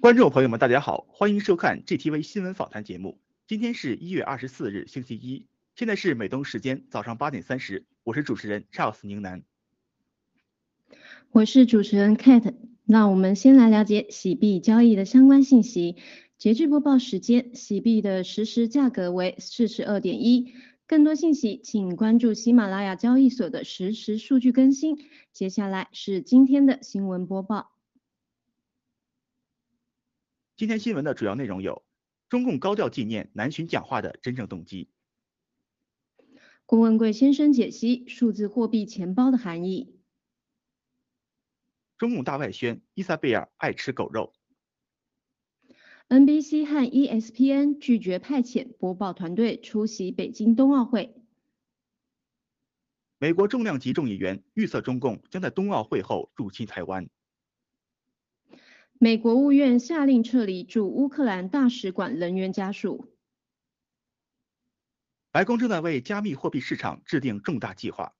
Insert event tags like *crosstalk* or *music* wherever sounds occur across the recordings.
观众朋友们，大家好，欢迎收看 GTV 新闻访谈节目。今天是一月二十四日，星期一，现在是美东时间早上八点三十，我是主持人 Charles 宁南，我是主持人 Kate。那我们先来了解洗币交易的相关信息。截至播报时间，洗币的实时价格为四十二点一。更多信息，请关注喜马拉雅交易所的实时数据更新。接下来是今天的新闻播报。今天新闻的主要内容有：中共高调纪念南巡讲话的真正动机；郭文贵先生解析数字货币钱包的含义；中共大外宣伊萨贝尔爱吃狗肉。；NBC 和 ESPN 拒绝派遣播报团队出席北京冬奥会；美国重量级众议员预测中共将在冬奥会后入侵台湾。美国务院下令撤离驻乌克兰大使馆人员家属。白宫正在为加密货币市场制定重大计划。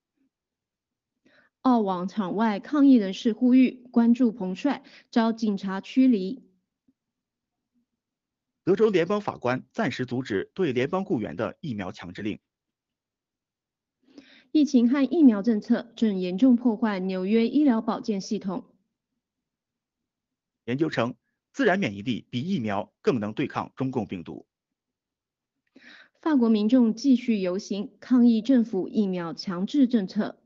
澳网场外抗议人士呼吁关注彭帅，遭警察驱离。德州联邦法官暂时阻止对联邦雇员的疫苗强制令。疫情和疫苗政策正严重破坏纽约医疗保健系统。研究称，自然免疫力比疫苗更能对抗中共病毒。法国民众继续游行抗议政府疫苗强制政策。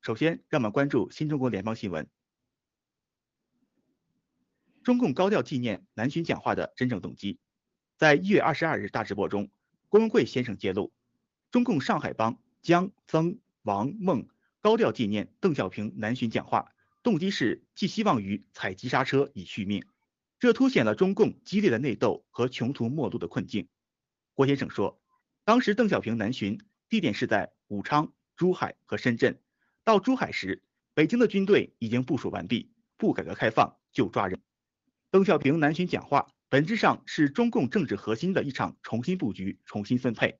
首先，让我们关注新中国联邦新闻。中共高调纪念南巡讲话的真正动机，在一月二十二日大直播中，郭文贵先生揭露，中共上海帮江、曾、王、孟高调纪念邓小平南巡讲话。动机是寄希望于踩急刹车以续命，这凸显了中共激烈的内斗和穷途末路的困境。郭先生说，当时邓小平南巡地点是在武昌、珠海和深圳。到珠海时，北京的军队已经部署完毕，不改革开放就抓人。邓小平南巡讲话本质上是中共政治核心的一场重新布局、重新分配。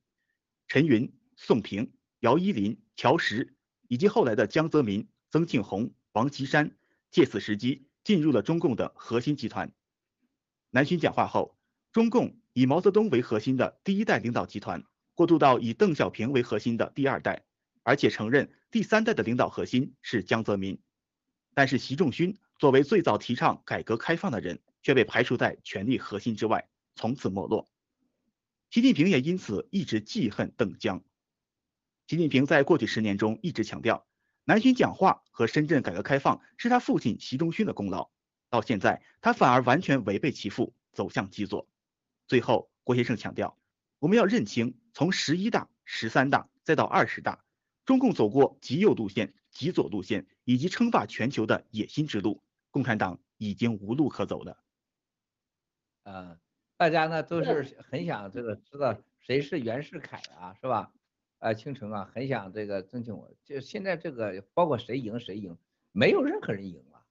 陈云、宋平、姚依林、乔石以及后来的江泽民、曾庆红。王岐山借此时机进入了中共的核心集团。南巡讲话后，中共以毛泽东为核心的第一代领导集团过渡到以邓小平为核心的第二代，而且承认第三代的领导核心是江泽民。但是习仲勋作为最早提倡改革开放的人，却被排除在权力核心之外，从此没落。习近平也因此一直记恨邓江。习近平在过去十年中一直强调。南巡讲话和深圳改革开放是他父亲习仲勋的功劳，到现在他反而完全违背其父，走向极左。最后，郭先生强调，我们要认清从十一大、十三大再到二十大，中共走过极右路线、极左路线以及称霸全球的野心之路，共产党已经无路可走了。啊，大家呢都是很想这个知道谁是袁世凯啊，是吧？啊，倾城啊，很想这个尊敬我。就现在这个，包括谁赢谁赢，没有任何人赢了，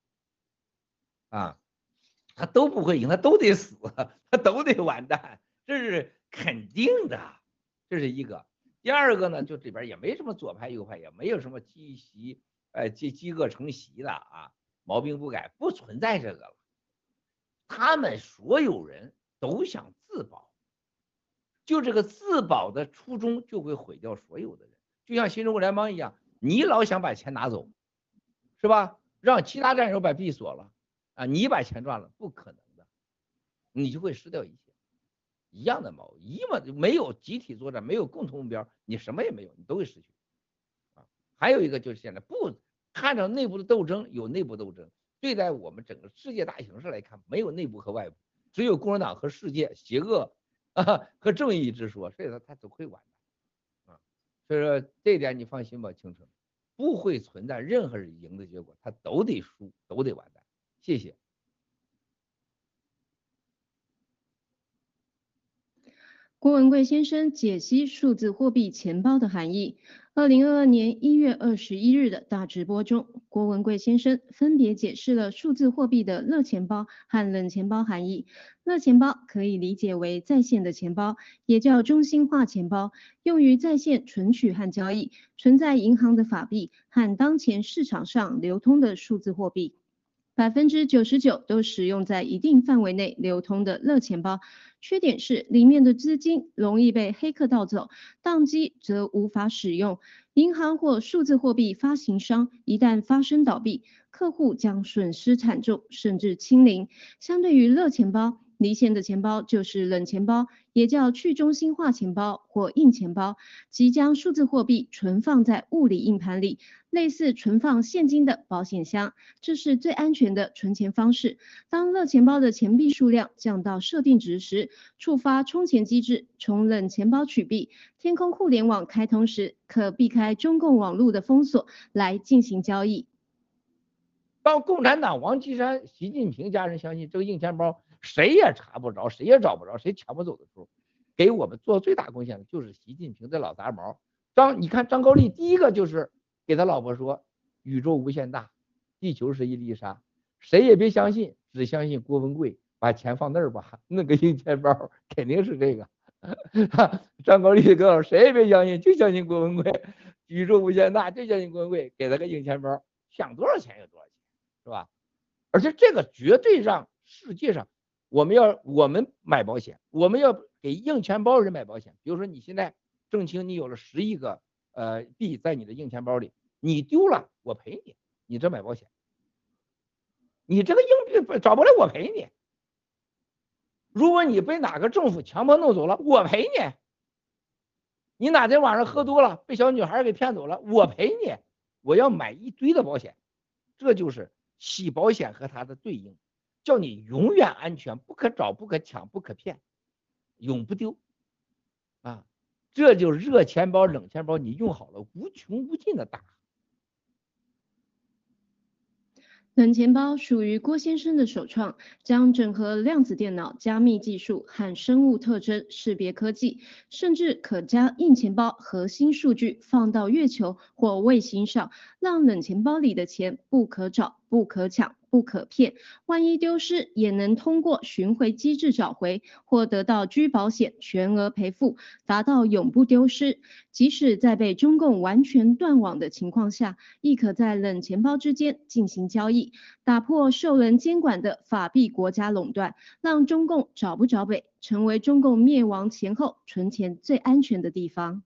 啊，他都不会赢，他都得死，他都得完蛋，这是肯定的，这是一个。第二个呢，就这边也没什么左派右派，也没有什么积习，呃，积积恶成习的啊，毛病不改，不存在这个了。他们所有人都想自保。就这个自保的初衷，就会毁掉所有的人。就像新中国联邦一样，你老想把钱拿走，是吧？让其他战友把币锁了，啊，你把钱赚了，不可能的，你就会失掉一切。一样的毛，一嘛没有集体作战，没有共同目标，你什么也没有，你都会失去。啊，还有一个就是现在不看着内部的斗争，有内部斗争。对待我们整个世界大形势来看，没有内部和外部，只有共产党和世界邪恶。啊，*laughs* 和正义之说，所以说他都会完蛋，啊，所以说这一点你放心吧，青春不会存在任何人赢的结果，他都得输，都得完蛋。谢谢。郭文贵先生解析数字货币钱包的含义。二零二二年一月二十一日的大直播中，郭文贵先生分别解释了数字货币的热钱包和冷钱包含义。热钱包可以理解为在线的钱包，也叫中心化钱包，用于在线存取和交易，存在银行的法币和当前市场上流通的数字货币。百分之九十九都使用在一定范围内流通的热钱包，缺点是里面的资金容易被黑客盗走，宕机则无法使用。银行或数字货币发行商一旦发生倒闭，客户将损失惨重，甚至清零。相对于热钱包，离线的钱包就是冷钱包，也叫去中心化钱包或硬钱包，即将数字货币存放在物理硬盘里，类似存放现金的保险箱，这是最安全的存钱方式。当热钱包的钱币数量降到设定值时，触发充钱机制，从冷钱包取币。天空互联网开通时，可避开中共网络的封锁来进行交易。当共产党王岐山、习近平家人相信这个硬钱包。谁也查不着，谁也找不着，谁抢不走的时候，给我们做最大贡献的就是习近平的老杂毛张。你看张高丽第一个就是给他老婆说，宇宙无限大，地球是一粒沙，谁也别相信，只相信郭文贵，把钱放那儿吧，那个硬钱包肯定是这个。*laughs* 张高丽的哥，谁也别相信，就相信郭文贵，宇宙无限大，就相信郭文贵，给他个硬钱包，想多少钱有多少钱，是吧？而且这个绝对让世界上。我们要我们买保险，我们要给硬钱包人买保险。比如说你现在郑清，你有了十亿个呃币在你的硬钱包里，你丢了我赔你，你这买保险。你这个硬币找不来我赔你。如果你被哪个政府强迫弄走了，我赔你。你哪天晚上喝多了被小女孩给骗走了，我赔你。我要买一堆的保险，这就是洗保险和它的对应。叫你永远安全，不可找，不可抢，不可骗，永不丢，啊，这就是热钱包、冷钱包，你用好了，无穷无尽的大。冷钱包属于郭先生的首创，将整合量子电脑加密技术和生物特征识别科技，甚至可将硬钱包核心数据放到月球或卫星上，让冷钱包里的钱不可找、不可抢。不可骗，万一丢失也能通过寻回机制找回，或得到居保险全额赔付，达到永不丢失。即使在被中共完全断网的情况下，亦可在冷钱包之间进行交易，打破受人监管的法币国家垄断，让中共找不着北，成为中共灭亡前后存钱最安全的地方。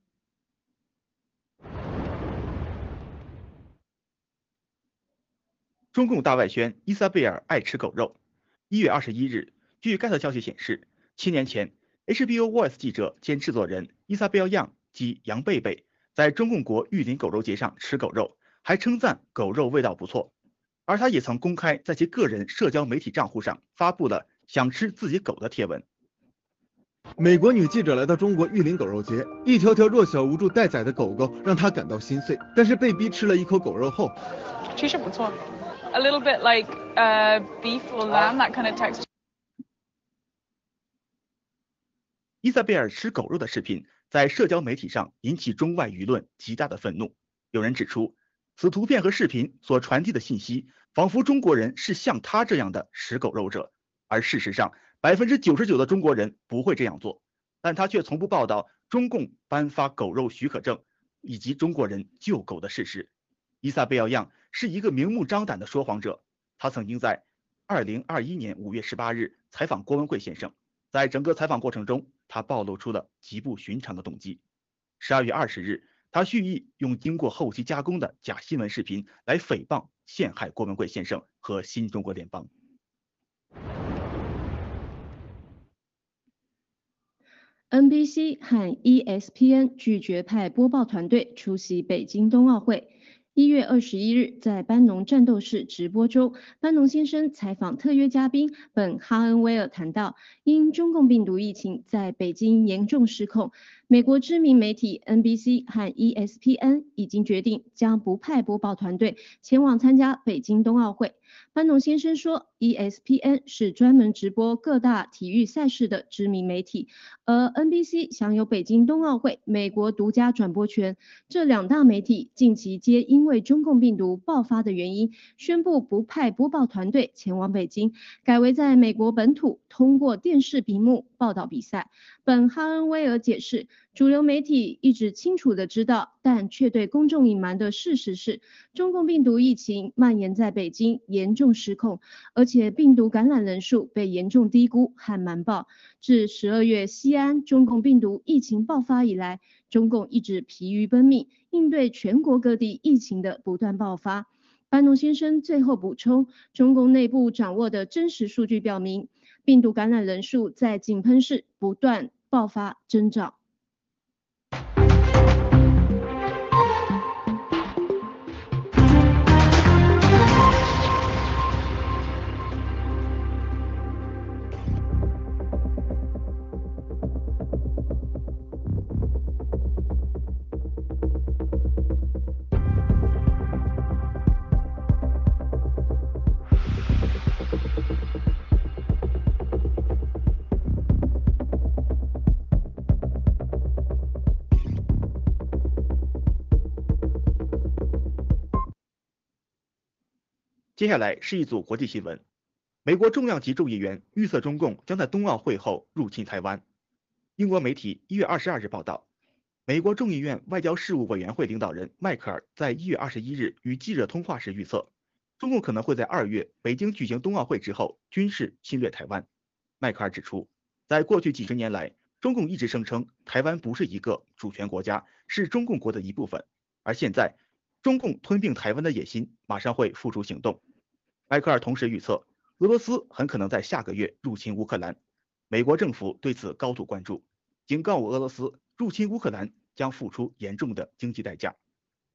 中共大外宣伊莎贝尔爱吃狗肉。一月二十一日，据该则消息显示，七年前，HBO Voice 记者兼制作人伊莎贝尔杨及杨贝贝在中共国玉林狗肉节上吃狗肉，还称赞狗肉味道不错。而他也曾公开在其个人社交媒体账户上发布了想吃自己狗的贴文。美国女记者来到中国玉林狗肉节，一条条弱小无助待宰的狗狗让她感到心碎。但是被逼吃了一口狗肉后，其实不错。A little bit like uh, beef or lamb, that kind of texture. 伊萨贝尔吃狗肉的视频在社交媒体上引起中外舆论极大的愤怒。有人指出，此图片和视频所传递的信息，仿佛中国人是像他这样的食狗肉者，而事实上，百分之九十九的中国人不会这样做。但他却从不报道中共颁发狗肉许可证以及中国人救狗的事实。伊萨贝尔样。是一个明目张胆的说谎者。他曾经在二零二一年五月十八日采访郭文贵先生，在整个采访过程中，他暴露出了极不寻常的动机。十二月二十日，他蓄意用经过后期加工的假新闻视频来诽谤、陷害郭文贵先生和新中国联邦。NBC 和 ESPN 拒绝派播报团队出席北京冬奥会。一月二十一日，在班农战斗室直播中，班农先生采访特约嘉宾本哈恩威尔，谈到因中共病毒疫情在北京严重失控。美国知名媒体 NBC 和 ESPN 已经决定将不派播报团队前往参加北京冬奥会。班农先生说，ESPN 是专门直播各大体育赛事的知名媒体，而 NBC 享有北京冬奥会美国独家转播权。这两大媒体近期皆因为中共病毒爆发的原因，宣布不派播报团队前往北京，改为在美国本土通过电视屏幕报。道比赛。本哈恩威尔解释，主流媒体一直清楚的知道，但却对公众隐瞒的事实是，中共病毒疫情蔓延在北京，严重失控，而且病毒感染人数被严重低估和瞒报。自十二月西安中共病毒疫情爆发以来，中共一直疲于奔命，应对全国各地疫情的不断爆发。班农先生最后补充，中共内部掌握的真实数据表明，病毒感染人数在井喷式不断爆发增长。接下来是一组国际新闻。美国重量级众议员预测中共将在冬奥会后入侵台湾。英国媒体一月二十二日报道，美国众议院外交事务委员会领导人迈克尔在一月二十一日与记者通话时预测，中共可能会在二月北京举行冬奥会之后军事侵略台湾。迈克尔指出，在过去几十年来，中共一直声称台湾不是一个主权国家，是中共国的一部分，而现在。中共吞并台湾的野心马上会付诸行动。迈克尔同时预测，俄罗斯很可能在下个月入侵乌克兰。美国政府对此高度关注，警告俄罗斯入侵乌克兰将付出严重的经济代价。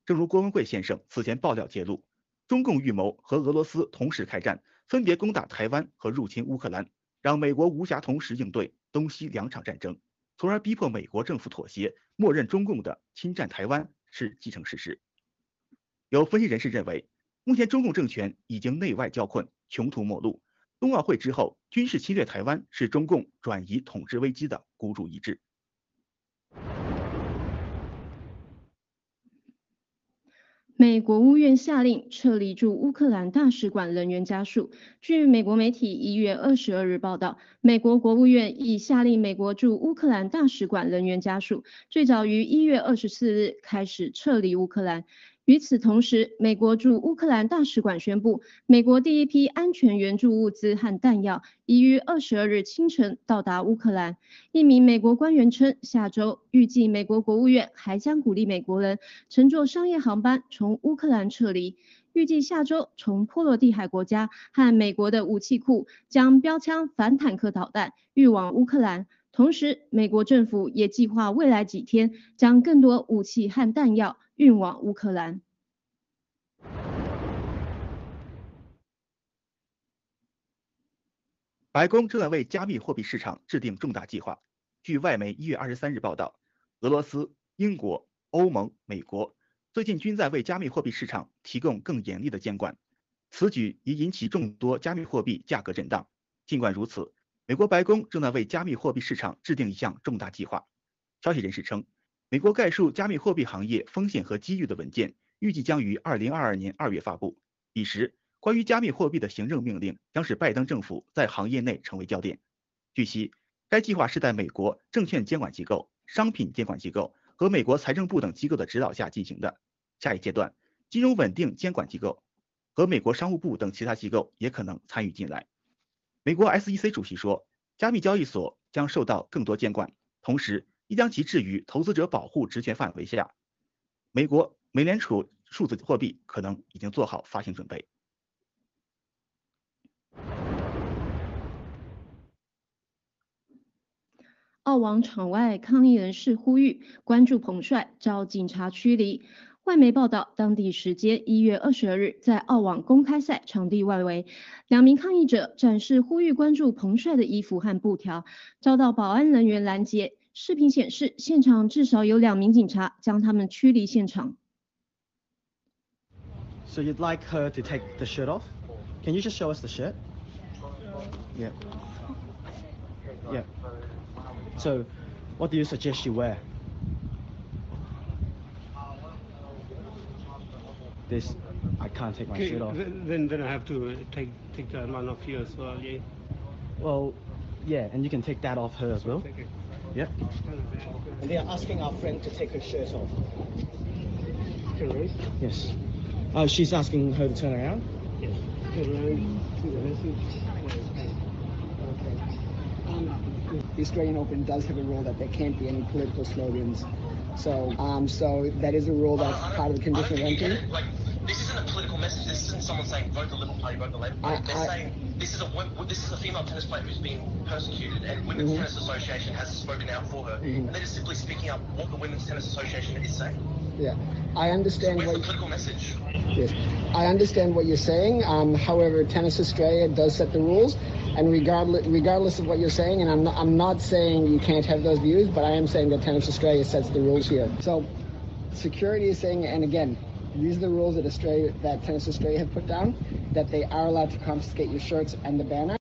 正如郭文贵先生此前爆料揭露，中共预谋和俄罗斯同时开战，分别攻打台湾和入侵乌克兰，让美国无暇同时应对东西两场战争，从而逼迫美国政府妥协，默认中共的侵占台湾是既成事实。有分析人士认为，目前中共政权已经内外交困，穷途末路。冬奥会之后军事侵略台湾是中共转移统治危机的孤注一掷。美国务院下令撤离驻乌克兰大使馆人员家属。据美国媒体一月二十二日报道，美国国务院已下令美国驻乌克兰大使馆人员家属最早于一月二十四日开始撤离乌克兰。与此同时，美国驻乌克兰大使馆宣布，美国第一批安全援助物资和弹药已于二十二日清晨到达乌克兰。一名美国官员称，下周预计美国国务院还将鼓励美国人乘坐商业航班从乌克兰撤离。预计下周从波罗的海国家和美国的武器库将标枪反坦克导弹运往乌克兰。同时，美国政府也计划未来几天将更多武器和弹药。运往乌克兰。白宫正在为加密货币市场制定重大计划。据外媒一月二十三日报道，俄罗斯、英国、欧盟、美国最近均在为加密货币市场提供更严厉的监管。此举已引起众多加密货币价格震荡。尽管如此，美国白宫正在为加密货币市场制定一项重大计划。消息人士称。美国概述加密货币行业风险和机遇的文件预计将于二零二二年二月发布。彼时，关于加密货币的行政命令将使拜登政府在行业内成为焦点。据悉，该计划是在美国证券监管机构、商品监管机构和美国财政部等机构的指导下进行的。下一阶段，金融稳定监管机构和美国商务部等其他机构也可能参与进来。美国 SEC 主席说，加密交易所将受到更多监管，同时。亦将其置于投资者保护职权范围下。美国美联储数字货币可能已经做好发行准备。澳网场外抗议人士呼吁关注彭帅遭警察驱离。外媒报道，当地时间一月二十二日，在澳网公开赛场地外围，两名抗议者展示呼吁关注彭帅的衣服和布条，遭到保安人员拦截。视频显示，现场至少有两名警察将他们驱离现场。So you'd like her to take the shirt off? Can you just show us the shirt? Yeah. Yeah. So, what do you suggest she wear? This, I can't take my Okay, shirt off. then then I have to take take that one off here as well. Yeah. Well, Yeah, and you can take that off her as well. Yeah. And they are asking our friend to take her shirt off. Yes. Oh, she's asking her to turn around? Yes. Turn around, see the. Um, the Australian Open does have a rule that there can't be any political slogans. So, um, so that is a rule that's part of the condition of entry. This isn't a political message. This isn't someone saying vote the Liberal Party, vote the Labour Party. They're I- saying this is a this is a female tennis player who's been persecuted, and Women's Mhm. Tennis Association has spoken out for her, Mhm. and they're just simply speaking up what the Women's Tennis Association is saying. Yeah, I understand what. the political message? Yes, I understand what you're saying. Um, however, Tennis Australia does set the rules, and regardless regardless of what you're saying, and I'm not, I'm not saying you can't have those views, but I am saying that Tennis Australia sets the rules here. So, security is saying, and again, these are the rules that Australia that Tennis Australia have put down, that they are allowed to confiscate your shirts and the banner.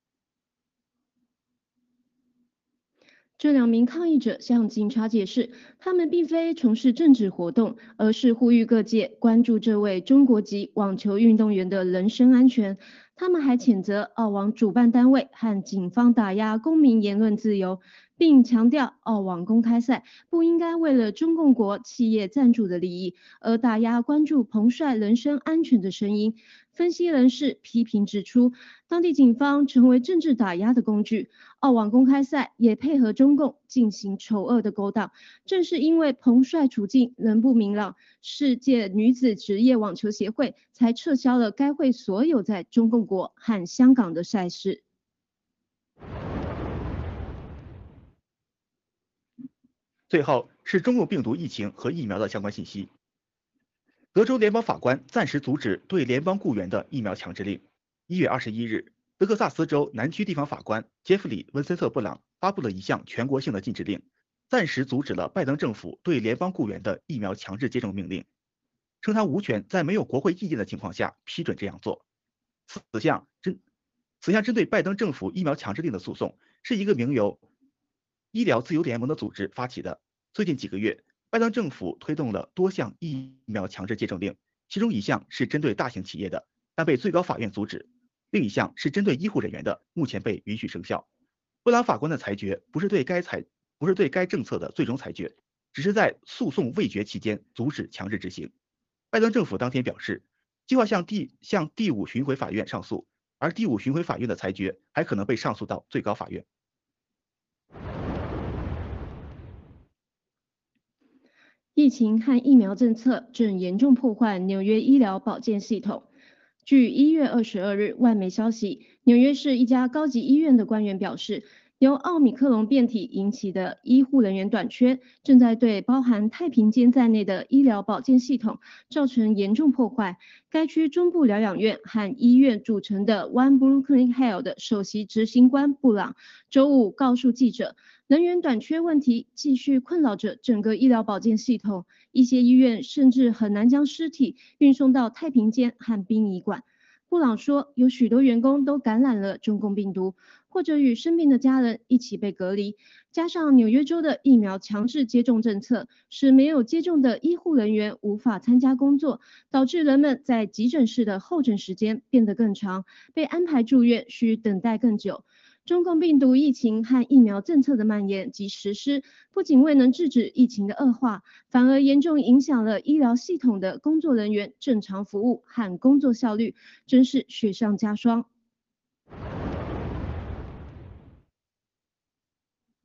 这两名抗议者向警察解释，他们并非从事政治活动，而是呼吁各界关注这位中国籍网球运动员的人身安全。他们还谴责澳网主办单位和警方打压公民言论自由，并强调澳网公开赛不应该为了中共国企业赞助的利益而打压关注彭帅人身安全的声音。分析人士批评指出，当地警方成为政治打压的工具，澳网公开赛也配合中共进行丑恶的勾当。正是因为彭帅处境仍不明朗，世界女子职业网球协会才撤销了该会所有在中共国和香港的赛事。最后是中共病毒疫情和疫苗的相关信息。德州联邦法官暂时阻止对联邦雇员的疫苗强制令。一月二十一日，德克萨斯州南区地方法官杰弗里·温森特·布朗发布了一项全国性的禁止令，暂时阻止了拜登政府对联邦雇员的疫苗强制接种命令，称他无权在没有国会意见的情况下批准这样做。此项针此项针对拜登政府疫苗强制令的诉讼是一个名由医疗自由联盟的组织发起的。最近几个月，拜登政府推动了多项疫苗强制接种令，其中一项是针对大型企业的，但被最高法院阻止；另一项是针对医护人员的，目前被允许生效。布朗法官的裁决不是对该裁不是对该政策的最终裁决，只是在诉讼未决期间阻止强制执行。拜登政府当天表示，计划向第向第五巡回法院上诉，而第五巡回法院的裁决还可能被上诉到最高法院。疫情和疫苗政策正严重破坏纽约医疗保健系统。据一月二十二日外媒消息，纽约市一家高级医院的官员表示，由奥密克戎变体引起的医护人员短缺，正在对包含太平间在内的医疗保健系统造成严重破坏。该区中部疗养院和医院组成的 One Brooklyn Health 的首席执行官布朗周五告诉记者。人员短缺问题继续困扰着整个医疗保健系统，一些医院甚至很难将尸体运送到太平间和殡仪馆。布朗说，有许多员工都感染了中共病毒，或者与生病的家人一起被隔离。加上纽约州的疫苗强制接种政策，使没有接种的医护人员无法参加工作，导致人们在急诊室的候诊时间变得更长，被安排住院需等待更久。中共病毒疫情和疫苗政策的蔓延及实施，不仅未能制止疫情的恶化，反而严重影响了医疗系统的工作人员正常服务和工作效率，真是雪上加霜。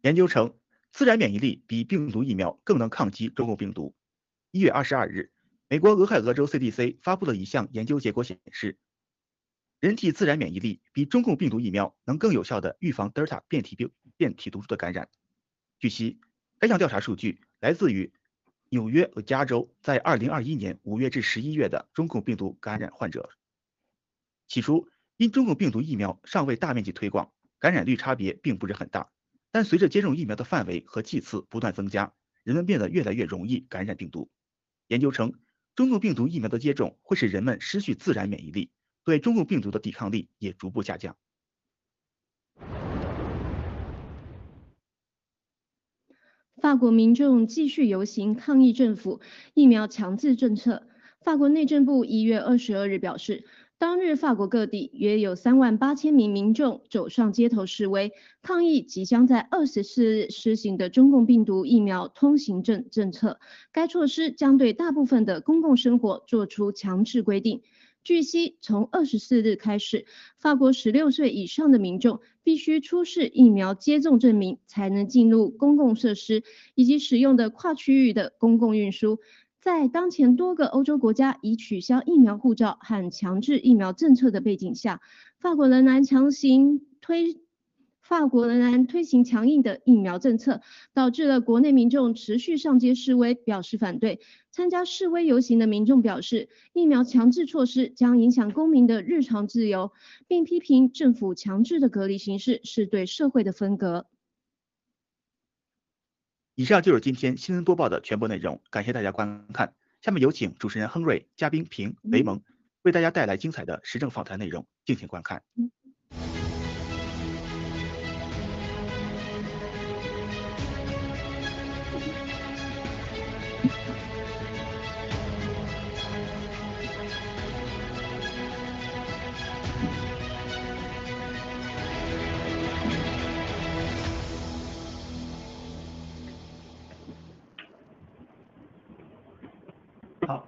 研究称，自然免疫力比病毒疫苗更能抗击中共病毒。一月二十二日，美国俄亥俄州 CDC 发布了一项研究结果显示。人体自然免疫力比中共病毒疫苗能更有效地预防德尔塔变体病变体毒株的感染。据悉，该项调查数据来自于纽约和加州在2021年5月至11月的中共病毒感染患者。起初，因中共病毒疫苗尚未大面积推广，感染率差别并不是很大。但随着接种疫苗的范围和剂次不断增加，人们变得越来越容易感染病毒。研究称，中共病毒疫苗的接种会使人们失去自然免疫力。对中共病毒的抵抗力也逐步下降。法国民众继续游行抗议政府疫苗强制政策。法国内政部一月二十二日表示，当日法国各地约有三万八千名民众走上街头示威，抗议即将在二十四日施行的中共病毒疫苗通行证政策。该措施将对大部分的公共生活做出强制规定。据悉，从二十四日开始，法国十六岁以上的民众必须出示疫苗接种证明，才能进入公共设施以及使用的跨区域的公共运输。在当前多个欧洲国家已取消疫苗护照和强制疫苗政策的背景下，法国仍然强行推。法国仍然推行强硬的疫苗政策，导致了国内民众持续上街示威，表示反对。参加示威游行的民众表示，疫苗强制措施将影响公民的日常自由，并批评政府强制的隔离形式是对社会的分割。以上就是今天新闻播报的全部内容，感谢大家观看。下面有请主持人亨瑞、嘉宾平、雷蒙为大家带来精彩的时政访谈内容，敬请观看。好，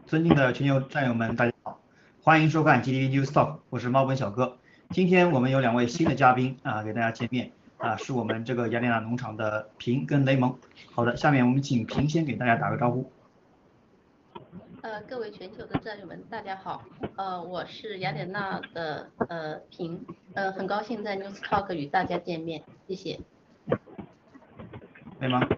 尊敬的全球战友们，大家好，欢迎收看 GTV News Talk，我是猫本小哥。今天我们有两位新的嘉宾啊，给大家见面啊，是我们这个雅典娜农场的平跟雷蒙。好的，下面我们请平先给大家打个招呼。呃，各位全球的战友们，大家好，呃，我是雅典娜的呃平，呃，很高兴在 News Talk 与大家见面，谢谢。雷蒙。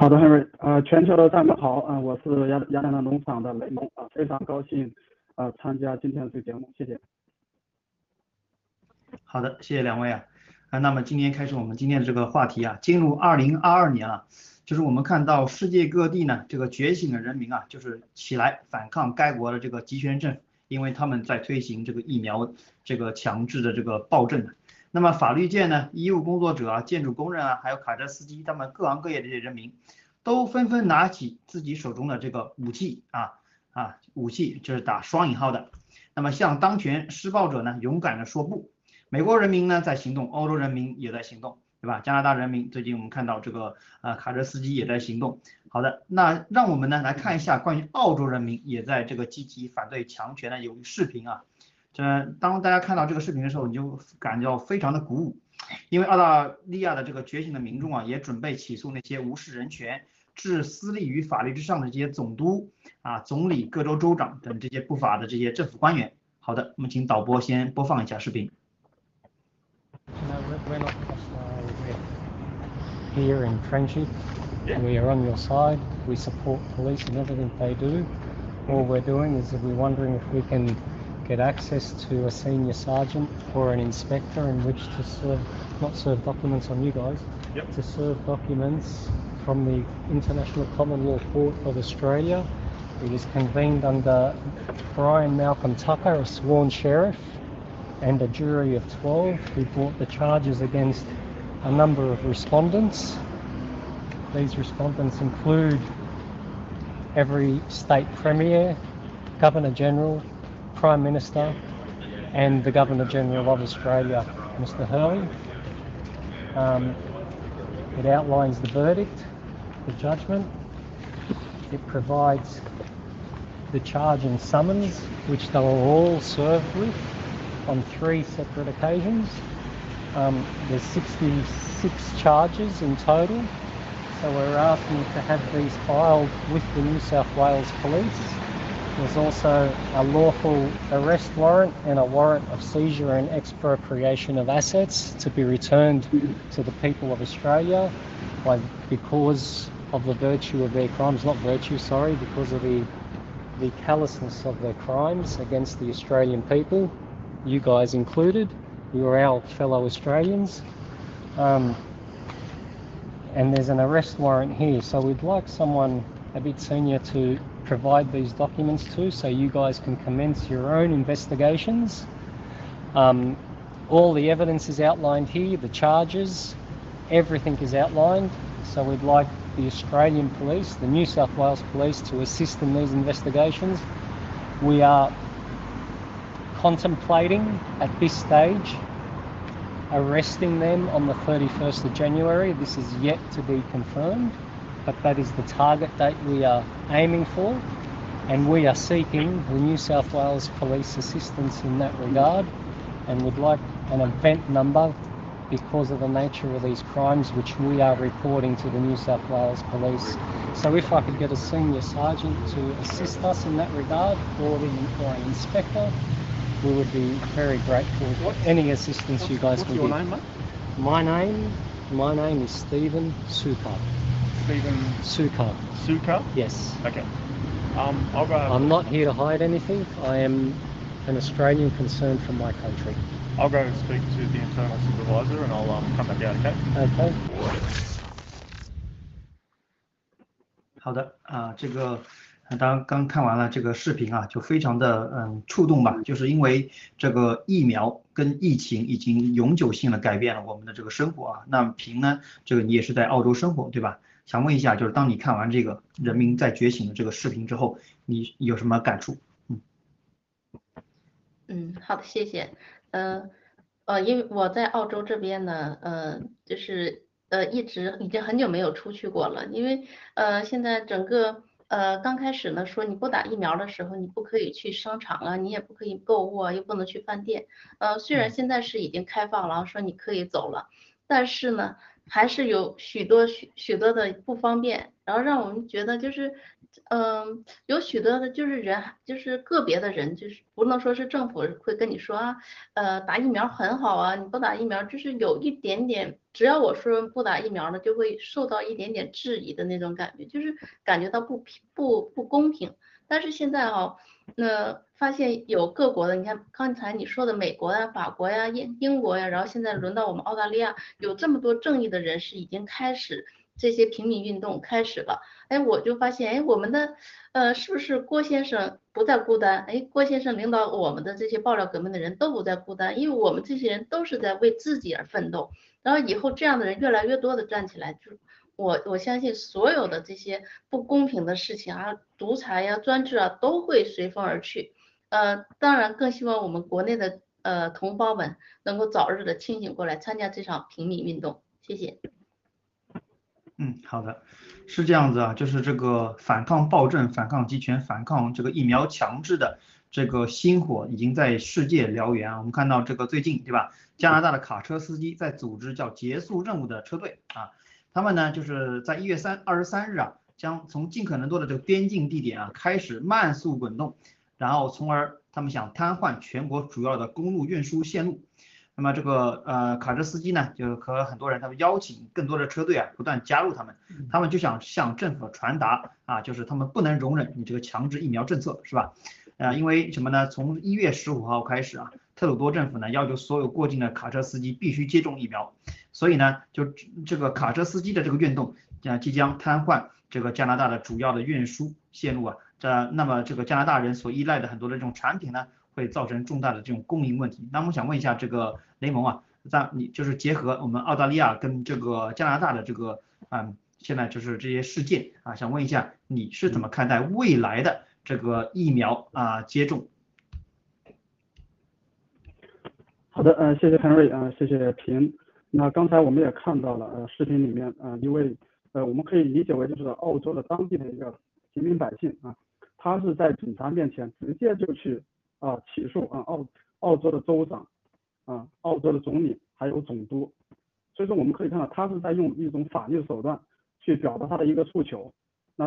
好的，Henry，呃，全球的战友好，啊，我是亚亚特兰农场的雷蒙，啊，非常高兴，啊，参加今天的这个节目，谢谢。好的，谢谢两位啊，啊，那么今天开始我们今天的这个话题啊，进入二零二二年了，就是我们看到世界各地呢，这个觉醒的人民啊，就是起来反抗该国的这个集权政府，因为他们在推行这个疫苗这个强制的这个暴政。那么法律界呢，医务工作者啊，建筑工人啊，还有卡车司机，他们各行各业的这些人民，都纷纷拿起自己手中的这个武器啊啊，武器就是打双引号的。那么向当权施暴者呢，勇敢的说不。美国人民呢在行动，欧洲人民也在行动，对吧？加拿大人民最近我们看到这个呃卡车司机也在行动。好的，那让我们呢来看一下关于澳洲人民也在这个积极反对强权的有视频啊。这当大家看到这个视频的时候，你就感觉非常的鼓舞，因为澳大利亚的这个觉醒的民众啊，也准备起诉那些无视人权、置私利于法律之上的这些总督啊、总理、各州州长等这些不法的这些政府官员。好的，我们请导播先播放一下视频。Here in friendship, we are on your side. We support police and everything they do. All we're doing is we're wondering if we can. Get access to a senior sergeant or an inspector in which to serve, not serve documents on you guys, yep. to serve documents from the International Common Law Court of Australia. It is convened under Brian Malcolm Tucker, a sworn sheriff, and a jury of 12 who brought the charges against a number of respondents. These respondents include every state premier, governor general, Prime Minister and the Governor General of Australia, Mr. Hurley. Um, it outlines the verdict, the judgment. It provides the charge and summons, which they were all served with on three separate occasions. Um, there's 66 charges in total, so we're asking to have these filed with the New South Wales Police there's also a lawful arrest warrant and a warrant of seizure and expropriation of assets to be returned to the people of Australia by, because of the virtue of their crimes, not virtue, sorry, because of the, the callousness of their crimes against the Australian people, you guys included. You are our fellow Australians. Um, and there's an arrest warrant here, so we'd like someone a bit senior to provide these documents to so you guys can commence your own investigations. Um, all the evidence is outlined here, the charges, everything is outlined. So we'd like the Australian police, the New South Wales police, to assist in these investigations. We are contemplating at this stage arresting them on the 31st of January. This is yet to be confirmed, but that is the target date we are aiming for. And we are seeking the New South Wales Police assistance in that regard and would like an event number because of the nature of these crimes which we are reporting to the New South Wales Police. So if I could get a senior sergeant to assist us in that regard or, the, or an inspector, we would be very grateful for any assistance you guys what's can your give. name, mate? My name, my name is Stephen Suka. Stephen Suka. Suka? Yes. Okay. Um, I'll go. I'm not here to hide anything. I am an Australian concerned for my country. I'll go and speak to the internal supervisor and I'll um, come back out, okay? Okay. 好的啊，这个呃当刚看完了这个视频啊，就非常的嗯触动吧，就是因为这个疫苗跟疫情已经永久性的改变了我们的这个生活啊。那平呢，这个你也是在澳洲生活对吧？想问一下，就是当你看完这个《人民在觉醒》的这个视频之后，你有什么感触？嗯嗯，好的，谢谢。呃，呃，因为我在澳洲这边呢，呃，就是呃一直已经很久没有出去过了，因为呃现在整个呃刚开始呢说你不打疫苗的时候，你不可以去商场啊，你也不可以购物啊，又不能去饭店。呃，虽然现在是已经开放了，说你可以走了，但是呢，还是有许多许许多的不方便，然后让我们觉得就是。嗯，有许多的，就是人，就是个别的人，就是不能说是政府会跟你说啊，呃，打疫苗很好啊，你不打疫苗，就是有一点点，只要我说不打疫苗呢，就会受到一点点质疑的那种感觉，就是感觉到不平不不公平。但是现在哈、那发现有各国的，你看刚才你说的美国呀、法国呀、英英国呀，然后现在轮到我们澳大利亚，有这么多正义的人士已经开始这些平民运动开始了。哎，我就发现，哎，我们的，呃，是不是郭先生不再孤单？哎，郭先生领导我们的这些爆料革命的人都不再孤单，因为我们这些人都是在为自己而奋斗。然后以后这样的人越来越多的站起来，就我我相信所有的这些不公平的事情啊，独裁呀、专制啊，都会随风而去。呃，当然更希望我们国内的呃同胞们能够早日的清醒过来，参加这场平民运动。谢谢。嗯，好的，是这样子啊，就是这个反抗暴政、反抗集权、反抗这个疫苗强制的这个星火已经在世界燎原啊。我们看到这个最近对吧，加拿大的卡车司机在组织叫结束任务的车队啊，他们呢就是在一月三二十三日啊，将从尽可能多的这个边境地点啊开始慢速滚动，然后从而他们想瘫痪全国主要的公路运输线路。那么这个呃卡车司机呢，就和很多人他们邀请更多的车队啊，不断加入他们，他们就想向政府传达啊，就是他们不能容忍你这个强制疫苗政策，是吧？呃，因为什么呢？从一月十五号开始啊，特鲁多政府呢要求所有过境的卡车司机必须接种疫苗，所以呢，就这个卡车司机的这个运动啊，即将瘫痪这个加拿大的主要的运输线路啊，这那么这个加拿大人所依赖的很多的这种产品呢。会造成重大的这种供应问题。那我想问一下这个雷蒙啊，在你就是结合我们澳大利亚跟这个加拿大的这个嗯，现在就是这些事件啊，想问一下你是怎么看待未来的这个疫苗啊接种？好的，呃，谢谢 Henry，呃，谢谢平。那刚才我们也看到了，呃，视频里面，呃，一位，呃，我们可以理解为就是澳洲的当地的一个平民百姓啊，他是在警察面前直接就去啊起诉啊澳澳洲的州长啊澳洲的总理还有总督，所以说我们可以看到他是在用一种法律手段去表达他的一个诉求。那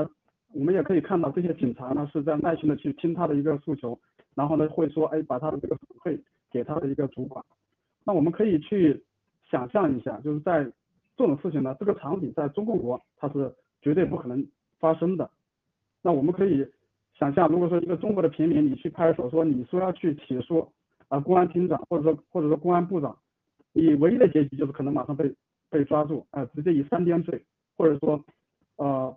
我们也可以看到这些警察呢是在耐心的去听他的一个诉求，然后呢会说哎把他的这个反馈给他的一个主管。那我们可以去想象一下，就是在这种事情呢，这个场景在中共国它是绝对不可能发生的。那我们可以想象，如果说一个中国的平民，你去派出所说你说要去起诉啊公安厅长，或者说或者说公安部长，你唯一的结局就是可能马上被被抓住，啊、直接以三颠罪，或者说呃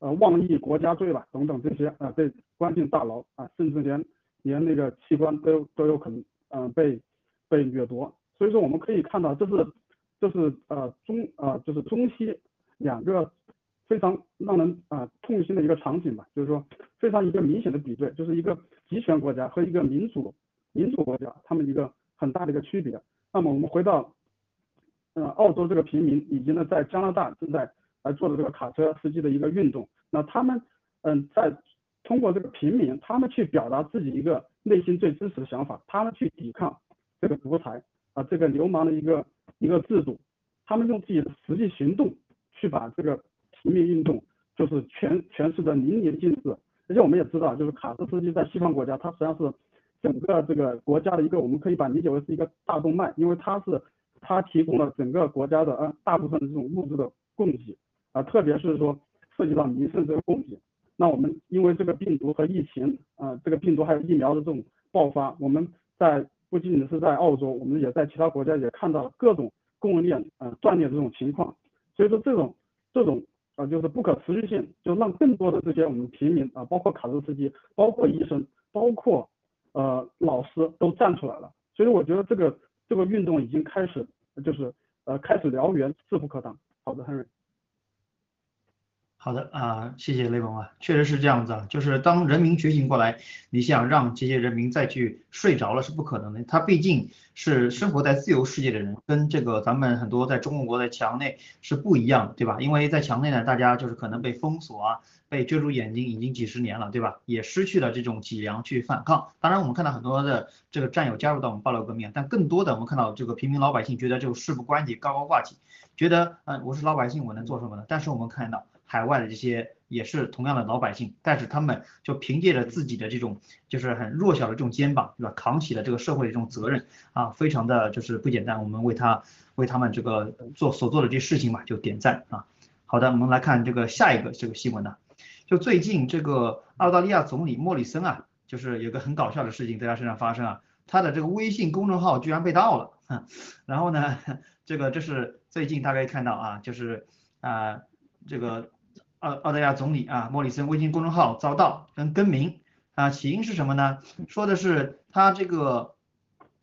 呃妄议国家罪吧等等这些啊、被关进大牢啊，甚至连连那个器官都都有可能嗯、被被掠夺。所以说我们可以看到，这是这是呃中呃就是中西两个非常让人啊痛心的一个场景吧，就是说非常一个明显的比对，就是一个集权国家和一个民主民主国家，他们一个很大的一个区别。那么我们回到，呃，澳洲这个平民以及呢在加拿大正在来做的这个卡车司机的一个运动，那他们嗯在通过这个平民，他们去表达自己一个内心最真实的想法，他们去抵抗这个独裁啊这个流氓的一个一个制度，他们用自己的实际行动去把这个。民运动就是诠诠释的淋漓尽致，而且我们也知道，就是卡车司机在西方国家，它实际上是整个这个国家的一个，我们可以把理解为是一个大动脉，因为它是它提供了整个国家的呃大部分的这种物质的供给啊，特别是说涉及到民生这个供给。那我们因为这个病毒和疫情啊，这个病毒还有疫苗的这种爆发，我们在不仅仅是在澳洲，我们也在其他国家也看到了各种供应链呃断裂这种情况，所以说这种这种。啊，就是不可持续性，就让更多的这些我们平民啊，包括卡车司机，包括医生，包括呃老师都站出来了。所以我觉得这个这个运动已经开始，就是呃开始燎原，势不可挡。好的，Henry。好的啊，谢谢雷蒙啊，确实是这样子啊，就是当人民觉醒过来，你想让这些人民再去睡着了是不可能的，他毕竟是生活在自由世界的人，跟这个咱们很多在中国的墙内是不一样的，对吧？因为在墙内呢，大家就是可能被封锁啊，被遮住眼睛已经几十年了，对吧？也失去了这种脊梁去反抗。当然，我们看到很多的这个战友加入到我们爆料革命，但更多的我们看到这个平民老百姓觉得这个事不关己，高高挂起，觉得嗯我是老百姓，我能做什么呢？但是我们看到。海外的这些也是同样的老百姓，但是他们就凭借着自己的这种就是很弱小的这种肩膀，对吧？扛起了这个社会的这种责任啊，非常的就是不简单。我们为他为他们这个做所做的这些事情嘛，就点赞啊。好的，我们来看这个下一个这个新闻呢，就最近这个澳大利亚总理莫里森啊，就是有个很搞笑的事情在他身上发生啊，他的这个微信公众号居然被盗了，*laughs* 然后呢，这个这是最近大家看到啊，就是啊这个。澳澳大利亚总理啊，莫里森微信公众号遭到跟更名啊，起因是什么呢？说的是他这个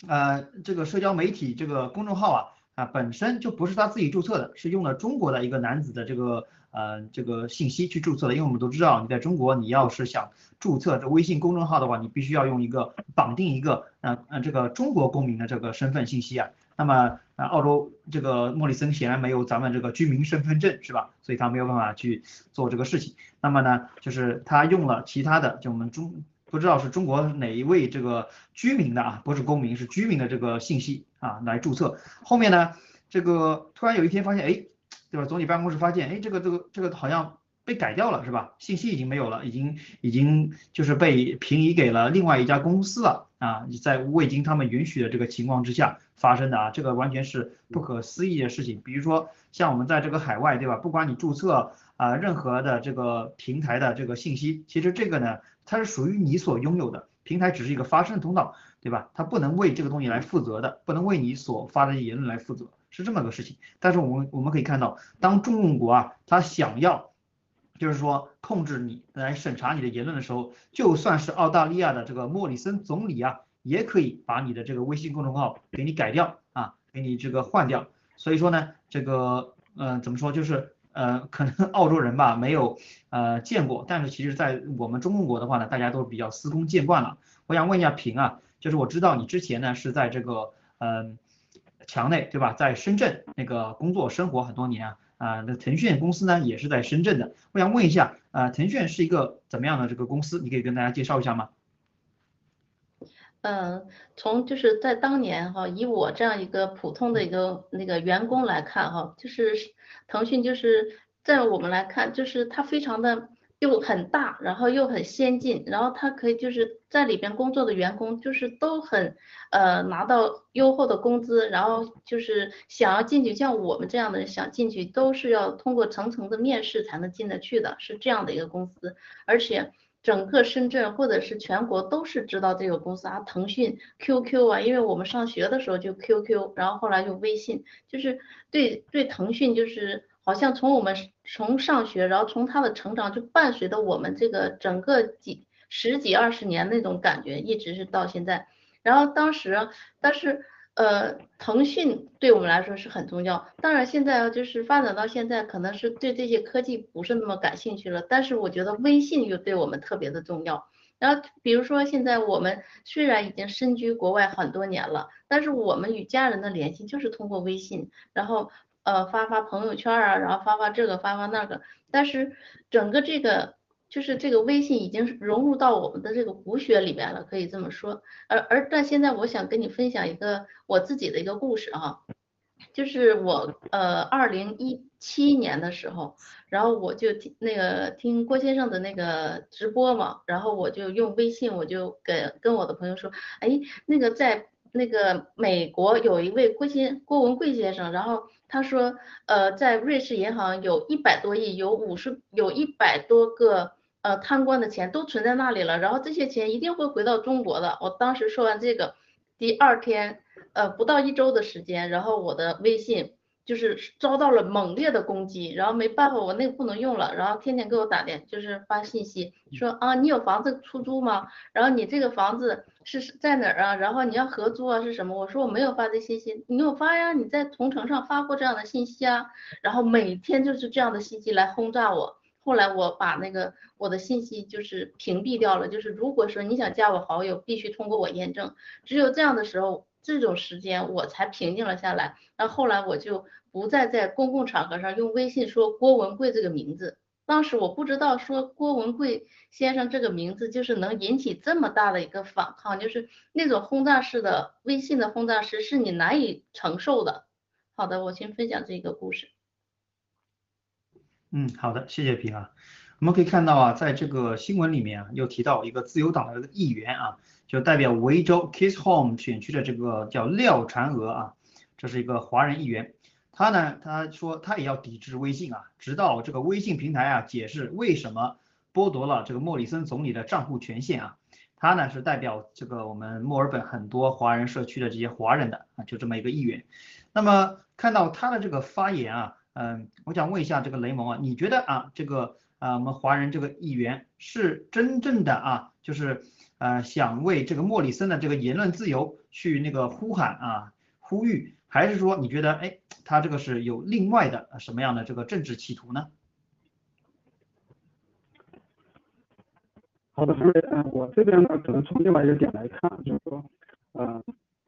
呃这个社交媒体这个公众号啊啊本身就不是他自己注册的，是用了中国的一个男子的这个呃这个信息去注册的，因为我们都知道你在中国你要是想注册这微信公众号的话，你必须要用一个绑定一个呃呃这个中国公民的这个身份信息啊。那么啊，澳洲这个莫里森显然没有咱们这个居民身份证是吧？所以他没有办法去做这个事情。那么呢，就是他用了其他的，就我们中不知道是中国哪一位这个居民的啊，不是公民是居民的这个信息啊来注册。后面呢，这个突然有一天发现，哎，对吧？总理办公室发现，哎，这个这个这个好像。被改掉了是吧？信息已经没有了，已经已经就是被平移给了另外一家公司了啊！你在未经他们允许的这个情况之下发生的啊，这个完全是不可思议的事情。比如说像我们在这个海外对吧？不管你注册啊任何的这个平台的这个信息，其实这个呢它是属于你所拥有的，平台只是一个发声通道对吧？它不能为这个东西来负责的，不能为你所发的言论来负责，是这么个事情。但是我们我们可以看到，当中共国啊，他想要就是说，控制你来审查你的言论的时候，就算是澳大利亚的这个莫里森总理啊，也可以把你的这个微信公众号给你改掉啊，给你这个换掉。所以说呢，这个呃怎么说，就是呃可能澳洲人吧没有呃见过，但是其实在我们中国的话呢，大家都比较司空见惯了。我想问一下平啊，就是我知道你之前呢是在这个嗯墙内对吧，在深圳那个工作生活很多年啊。啊，那腾讯公司呢也是在深圳的。我想问一下，啊，腾讯是一个怎么样的这个公司？你可以跟大家介绍一下吗？嗯，从就是在当年哈，以我这样一个普通的一个那个员工来看哈，就是腾讯就是在我们来看，就是它非常的。又很大，然后又很先进，然后他可以就是在里边工作的员工就是都很呃拿到优厚的工资，然后就是想要进去，像我们这样的人想进去都是要通过层层的面试才能进得去的，是这样的一个公司，而且整个深圳或者是全国都是知道这个公司啊，腾讯 QQ 啊，因为我们上学的时候就 QQ，然后后来就微信，就是对对腾讯就是。好像从我们从上学，然后从他的成长就伴随着我们这个整个几十几二十年那种感觉，一直是到现在。然后当时，但是呃，腾讯对我们来说是很重要。当然，现在就是发展到现在，可能是对这些科技不是那么感兴趣了。但是我觉得微信又对我们特别的重要。然后，比如说现在我们虽然已经身居国外很多年了，但是我们与家人的联系就是通过微信，然后呃发发朋友圈啊，然后发发这个发发那个。但是整个这个。就是这个微信已经融入到我们的这个骨血里边了，可以这么说。而而但现在我想跟你分享一个我自己的一个故事哈，就是我呃二零一七年的时候，然后我就听那个听郭先生的那个直播嘛，然后我就用微信我就跟跟我的朋友说，哎，那个在那个美国有一位郭先郭文贵先生，然后他说呃在瑞士银行有一百多亿，有五十有一百多个。呃，贪官的钱都存在那里了，然后这些钱一定会回到中国的。我当时说完这个，第二天，呃，不到一周的时间，然后我的微信就是遭到了猛烈的攻击，然后没办法，我那个不能用了，然后天天给我打电，就是发信息说啊，你有房子出租吗？然后你这个房子是在哪儿啊？然后你要合租啊是什么？我说我没有发这信息，你有发呀？你在同城上发过这样的信息啊？然后每天就是这样的信息来轰炸我。后来我把那个我的信息就是屏蔽掉了，就是如果说你想加我好友，必须通过我验证，只有这样的时候，这种时间我才平静了下来。那后来我就不再在公共场合上用微信说郭文贵这个名字。当时我不知道说郭文贵先生这个名字就是能引起这么大的一个反抗，就是那种轰炸式的微信的轰炸式是你难以承受的。好的，我先分享这个故事。嗯，好的，谢谢平啊。我们可以看到啊，在这个新闻里面啊，又提到一个自由党的议员啊，就代表维州 Kiss Home 选区的这个叫廖婵娥啊，这是一个华人议员。他呢，他说他也要抵制微信啊，直到这个微信平台啊解释为什么剥夺了这个莫里森总理的账户权限啊。他呢是代表这个我们墨尔本很多华人社区的这些华人的啊，就这么一个议员。那么看到他的这个发言啊。嗯，我想问一下这个雷蒙啊，你觉得啊，这个啊我们华人这个议员是真正的啊，就是呃想为这个莫里森的这个言论自由去那个呼喊啊呼吁，还是说你觉得哎他这个是有另外的什么样的这个政治企图呢？好的，因为嗯我这边呢可能从另外一个点来看，就是说呃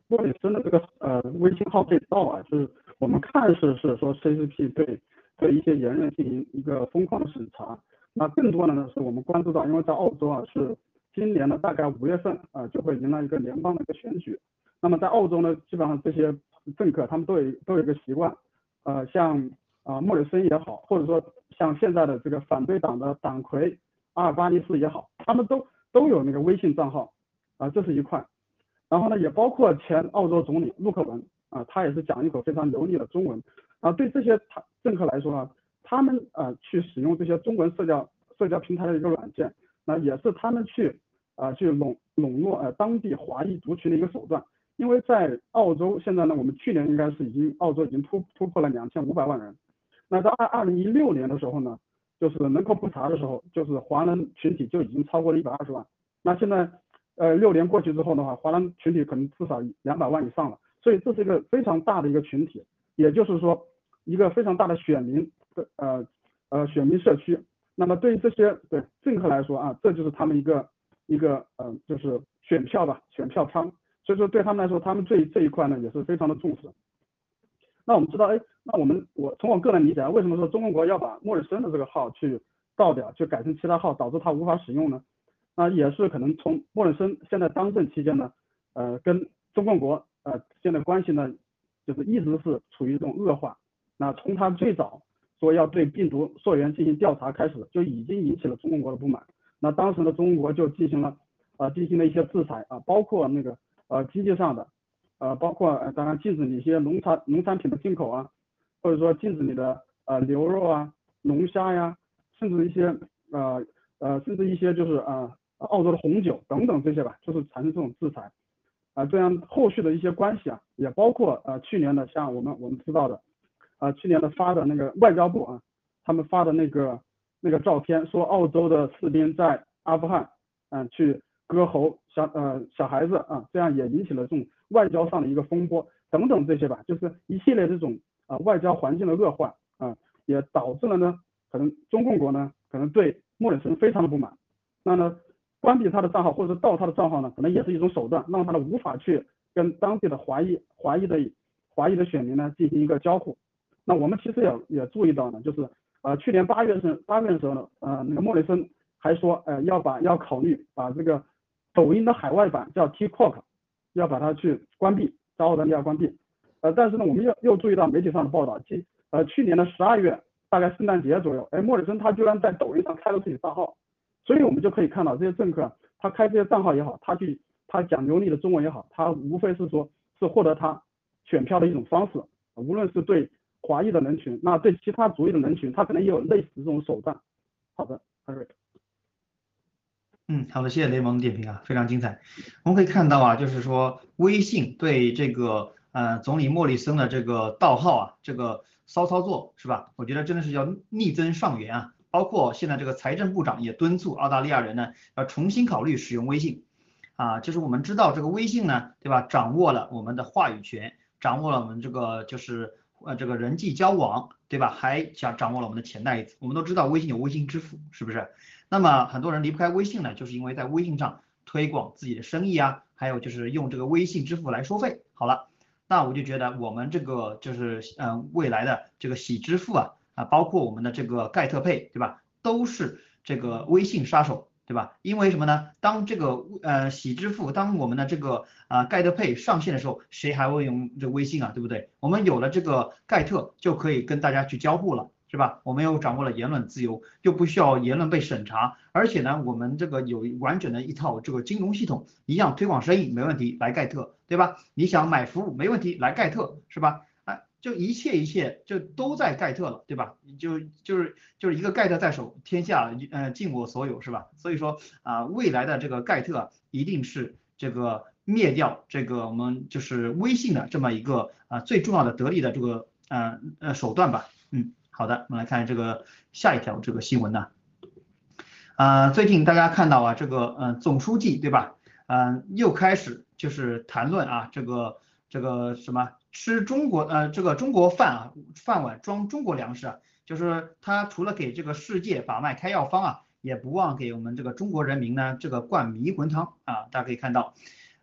莫里森的这个呃微信号被盗啊，就是。我们看似是说 CCP 对对一些言论进行一个疯狂的审查，那更多的呢是我们关注到，因为在澳洲啊是今年的大概五月份啊就会迎来一个联邦的一个选举，那么在澳洲呢基本上这些政客他们都有都有一个习惯，呃像啊莫里森也好，或者说像现在的这个反对党的党魁阿尔巴尼斯也好，他们都都有那个微信账号啊这是一块，然后呢也包括前澳洲总理陆克文。啊，他也是讲一口非常流利的中文，啊，对这些他政客来说啊，他们啊去使用这些中文社交社交平台的一个软件，那也是他们去啊去笼笼络呃当地华裔族群的一个手段。因为在澳洲现在呢，我们去年应该是已经澳洲已经突突破了两千五百万人，那到二二零一六年的时候呢，就是人口普查的时候，就是华人群体就已经超过了一百二十万。那现在呃六年过去之后的话，华人群体可能至少两百万以上了。所以这是一个非常大的一个群体，也就是说一个非常大的选民的呃呃选民社区。那么对于这些对政客来说啊，这就是他们一个一个呃就是选票吧，选票仓。所以说对他们来说，他们这这一块呢也是非常的重视。那我们知道，哎，那我们我从我个人理解，为什么说中共国要把莫里森的这个号去盗掉，去改成其他号，导致他无法使用呢？那也是可能从莫里森现在当政期间呢，呃，跟中共国。呃，现在关系呢，就是一直是处于一种恶化。那从他最早说要对病毒溯源进行调查开始，就已经引起了中共国的不满。那当时的，中国就进行了呃进行了一些制裁啊，包括那个呃经济上的，呃包括呃当然禁止你一些农产农产品的进口啊，或者说禁止你的呃牛肉啊、龙虾呀，甚至一些呃呃甚至一些就是呃澳洲的红酒等等这些吧，就是产生这种制裁。啊，这样后续的一些关系啊，也包括呃去年的像我们我们知道的，啊去年的发的那个外交部啊，他们发的那个那个照片，说澳洲的士兵在阿富汗，嗯去割喉小呃小孩子啊，这样也引起了这种外交上的一个风波等等这些吧，就是一系列这种啊外交环境的恶化啊，也导致了呢，可能中共国呢可能对莫里森非常的不满，那呢关闭他的账号或者是盗他的账号呢，可能也是一种手段，让他呢无法去跟当地的华裔华裔的华裔的选民呢进行一个交互。那我们其实也也注意到呢，就是呃去年八月份八月的时候呢，呃那个莫里森还说，呃要把要考虑把这个抖音的海外版叫 TikTok，要把它去关闭，在澳大利亚关闭。呃，但是呢，我们又又注意到媒体上的报道，去呃去年的十二月，大概圣诞节左右，哎，莫里森他居然在抖音上开了自己账号，所以我们就可以看到这些政客，他开这些账号也好，他去他讲流利的中文也好，他无非是说是获得他选票的一种方式，无论是对华裔的人群，那对其他族裔的人群，他可能也有类似这种手段。好的，Eric。嗯，好的，谢谢雷蒙点评啊，非常精彩。我们可以看到啊，就是说微信对这个呃总理莫里森的这个盗号啊，这个骚操作是吧？我觉得真的是要逆增上缘啊。包括现在这个财政部长也敦促澳大利亚人呢，要重新考虑使用微信啊。就是我们知道这个微信呢，对吧？掌握了我们的话语权，掌握了我们这个就是呃这个人际交往，对吧？还掌掌握了我们的钱袋子。我们都知道微信有微信支付，是不是？那么很多人离不开微信呢，就是因为在微信上推广自己的生意啊，还有就是用这个微信支付来收费。好了，那我就觉得我们这个就是嗯未来的这个喜支付啊啊，包括我们的这个盖特配，对吧？都是这个微信杀手，对吧？因为什么呢？当这个呃喜支付，当我们的这个啊盖特配上线的时候，谁还会用这微信啊？对不对？我们有了这个盖特，就可以跟大家去交互了。是吧？我们又掌握了言论自由，又不需要言论被审查，而且呢，我们这个有完整的一套这个金融系统，一样推广生意没问题，来盖特，对吧？你想买服务没问题，来盖特，是吧？就一切一切就都在盖特了，对吧？就就是就是一个盖特在手，天下呃尽我所有，是吧？所以说啊，未来的这个盖特一定是这个灭掉这个我们就是微信的这么一个啊最重要的得力的这个呃呃手段吧，嗯。好的，我们来看这个下一条这个新闻呢，啊，最近大家看到啊，这个嗯总书记对吧，嗯又开始就是谈论啊这个这个什么吃中国呃这个中国饭啊饭碗装中国粮食啊，就是他除了给这个世界把脉开药方啊，也不忘给我们这个中国人民呢这个灌迷魂汤啊，大家可以看到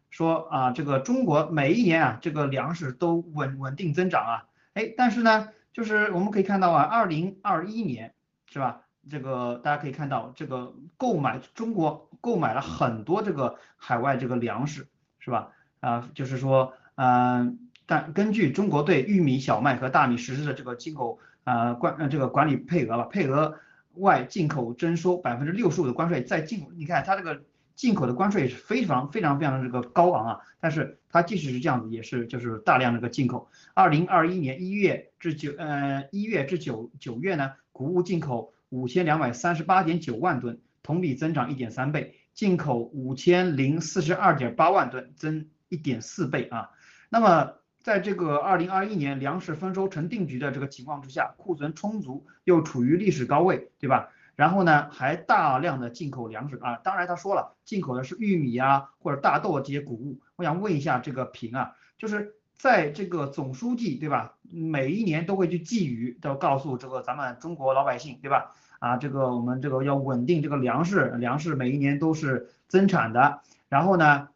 说啊这个中国每一年啊这个粮食都稳稳定增长啊，哎但是呢。就是我们可以看到啊，二零二一年是吧？这个大家可以看到，这个购买中国购买了很多这个海外这个粮食是吧？啊，就是说，嗯，但根据中国对玉米、小麦和大米实施的这个进口啊关呃这个管理配额吧，配额外进口征收百分之六十五的关税，在进，你看它这个。进口的关税是非常非常非常的这个高昂啊，但是它即使是这样子，也是就是大量的个进口。二零二一年一月至九呃一月至九九月呢，谷物进口五千两百三十八点九万吨，同比增长一点三倍；进口五千零四十二点八万吨，增一点四倍啊。那么在这个二零二一年粮食丰收成定局的这个情况之下，库存充足又处于历史高位，对吧？然后呢，还大量的进口粮食啊，当然他说了，进口的是玉米啊或者大豆这些谷物。我想问一下这个平啊，就是在这个总书记对吧，每一年都会去寄语，都告诉这个咱们中国老百姓对吧？啊，这个我们这个要稳定这个粮食，粮食每一年都是增产的。然后呢，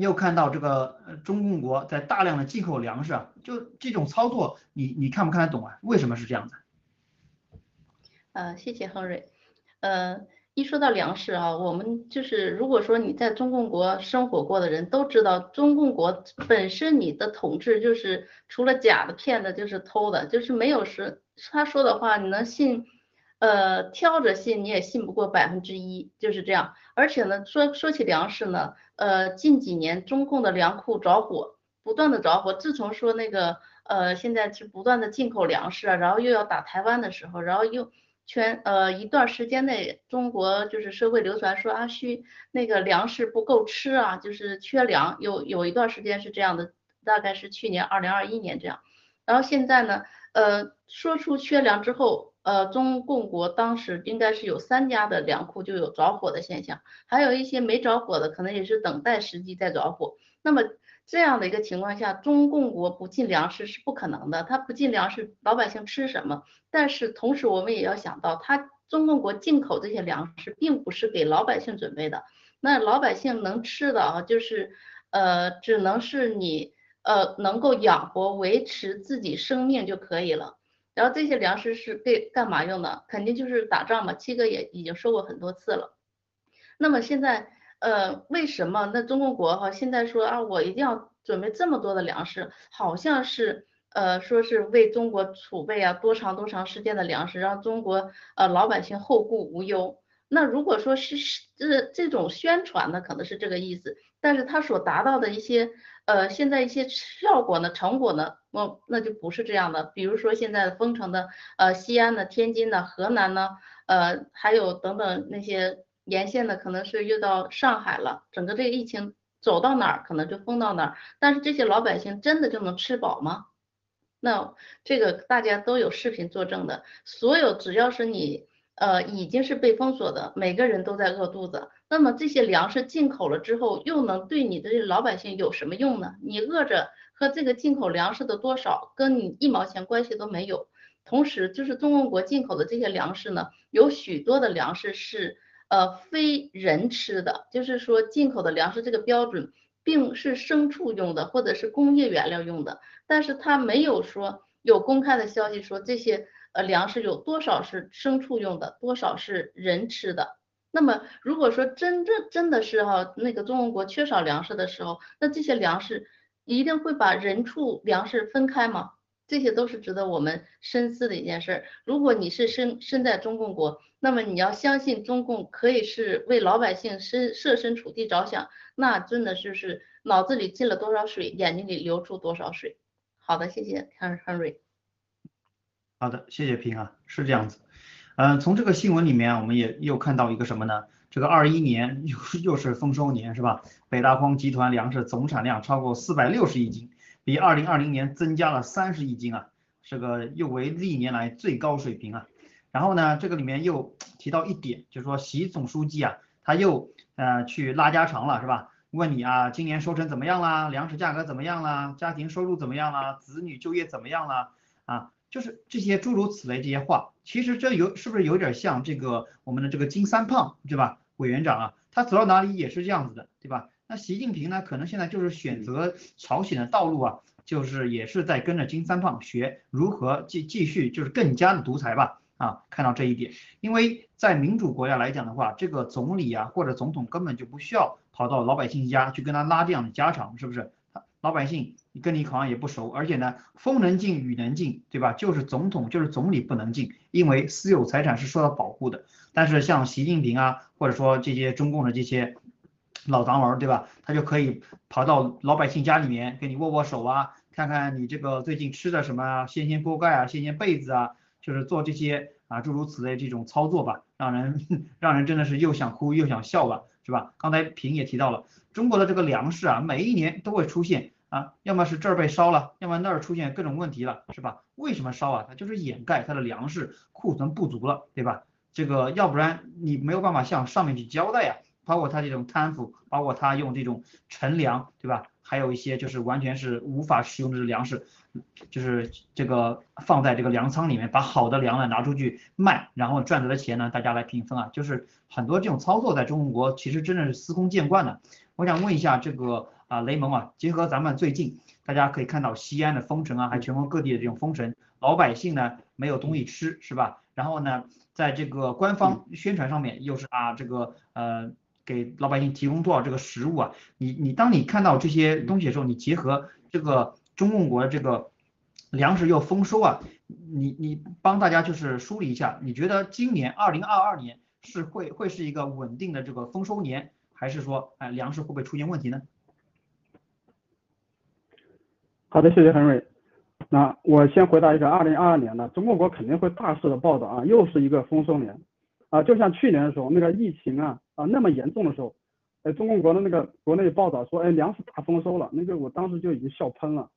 又看到这个中共国在大量的进口粮食，就这种操作，你你看不看得懂啊？为什么是这样的？呃，谢谢亨瑞。呃，一说到粮食啊，我们就是如果说你在中共国生活过的人都知道，中共国本身你的统治就是除了假的、骗的，就是偷的，就是没有是他说的话你能信，呃，挑着信你也信不过百分之一，就是这样。而且呢，说说起粮食呢，呃，近几年中共的粮库着火，不断的着火。自从说那个呃，现在是不断的进口粮食啊，然后又要打台湾的时候，然后又。全呃一段时间内，中国就是社会流传说啊需那个粮食不够吃啊，就是缺粮，有有一段时间是这样的，大概是去年二零二一年这样。然后现在呢，呃说出缺粮之后，呃，中共国当时应该是有三家的粮库就有着火的现象，还有一些没着火的，可能也是等待时机再着火。那么这样的一个情况下，中共国不进粮食是不可能的，它不进粮食，老百姓吃什么？但是同时我们也要想到，它中共国进口这些粮食并不是给老百姓准备的，那老百姓能吃的啊，就是呃，只能是你呃能够养活、维持自己生命就可以了。然后这些粮食是被干嘛用的？肯定就是打仗嘛。七哥也已经说过很多次了。那么现在。呃，为什么那中共国哈现在说啊，我一定要准备这么多的粮食，好像是呃说是为中国储备啊多长多长时间的粮食，让中国呃老百姓后顾无忧。那如果说是这这种宣传呢，可能是这个意思，但是他所达到的一些呃现在一些效果呢成果呢，那那就不是这样的。比如说现在封城的呃西安的、天津的、河南呢，呃还有等等那些。沿线的可能是又到上海了，整个这个疫情走到哪儿可能就封到哪儿，但是这些老百姓真的就能吃饱吗？那这个大家都有视频作证的，所有只要是你呃已经是被封锁的，每个人都在饿肚子。那么这些粮食进口了之后，又能对你的老百姓有什么用呢？你饿着和这个进口粮食的多少跟你一毛钱关系都没有。同时，就是中国国进口的这些粮食呢，有许多的粮食是。呃，非人吃的，就是说进口的粮食这个标准，并是牲畜用的或者是工业原料用的，但是它没有说有公开的消息说这些呃粮食有多少是牲畜用的，多少是人吃的。那么如果说真正真的是哈那个中国缺少粮食的时候，那这些粮食一定会把人畜粮食分开吗？这些都是值得我们深思的一件事。如果你是身身在中共国，那么你要相信中共可以是为老百姓身设身处地着想，那真的就是脑子里进了多少水，眼睛里流出多少水。好的，谢谢 Henry。好的，谢谢平啊，是这样子。嗯，从这个新闻里面，我们也又看到一个什么呢？这个二一年 *laughs* 又又是丰收年是吧？北大荒集团粮食总产量超过四百六十亿斤。比二零二零年增加了三十亿斤啊，这个又为历年来最高水平啊。然后呢，这个里面又提到一点，就是说习总书记啊，他又呃去拉家常了，是吧？问你啊，今年收成怎么样啦？粮食价格怎么样啦？家庭收入怎么样啦？子女就业怎么样啦？啊，就是这些诸如此类这些话，其实这有是不是有点像这个我们的这个金三胖，对吧？委员长啊，他走到哪里也是这样子的，对吧？那习近平呢，可能现在就是选择朝鲜的道路啊，就是也是在跟着金三胖学如何继继续就是更加的独裁吧啊，看到这一点，因为在民主国家来讲的话，这个总理啊或者总统根本就不需要跑到老百姓家去跟他拉这样的家常，是不是？老百姓跟你好像也不熟，而且呢，风能进雨能进，对吧？就是总统就是总理不能进，因为私有财产是受到保护的。但是像习近平啊，或者说这些中共的这些。老党儿对吧？他就可以跑到老百姓家里面给你握握手啊，看看你这个最近吃的什么啊，掀掀锅盖啊，掀掀被子啊，就是做这些啊诸如此类这种操作吧，让人 *laughs* 让人真的是又想哭又想笑吧，是吧？刚才平也提到了，中国的这个粮食啊，每一年都会出现啊，要么是这儿被烧了，要么那儿出现各种问题了，是吧？为什么烧啊？它就是掩盖它的粮食库存不足了，对吧？这个要不然你没有办法向上面去交代呀。包括它这种贪腐，包括它用这种陈粮，对吧？还有一些就是完全是无法使用的粮食，就是这个放在这个粮仓里面，把好的粮呢拿出去卖，然后赚来的钱呢大家来平分啊，就是很多这种操作在中国其实真的是司空见惯的。我想问一下这个啊雷蒙啊，结合咱们最近大家可以看到西安的封城啊，还全国各地的这种封城，老百姓呢没有东西吃是吧？然后呢，在这个官方宣传上面又是啊这个呃。给老百姓提供多少这个食物啊？你你当你看到这些东西的时候，你结合这个中共国这个粮食又丰收啊，你你帮大家就是梳理一下，你觉得今年二零二二年是会会是一个稳定的这个丰收年，还是说哎粮食会不会出现问题呢？好的，谢谢恒瑞。那我先回答一个二零二二年呢，中共国肯定会大肆的报道啊，又是一个丰收年。啊，就像去年的时候，那个疫情啊啊那么严重的时候，哎，中共国的那个国内报道说，哎，粮食大丰收了，那个我当时就已经笑喷了。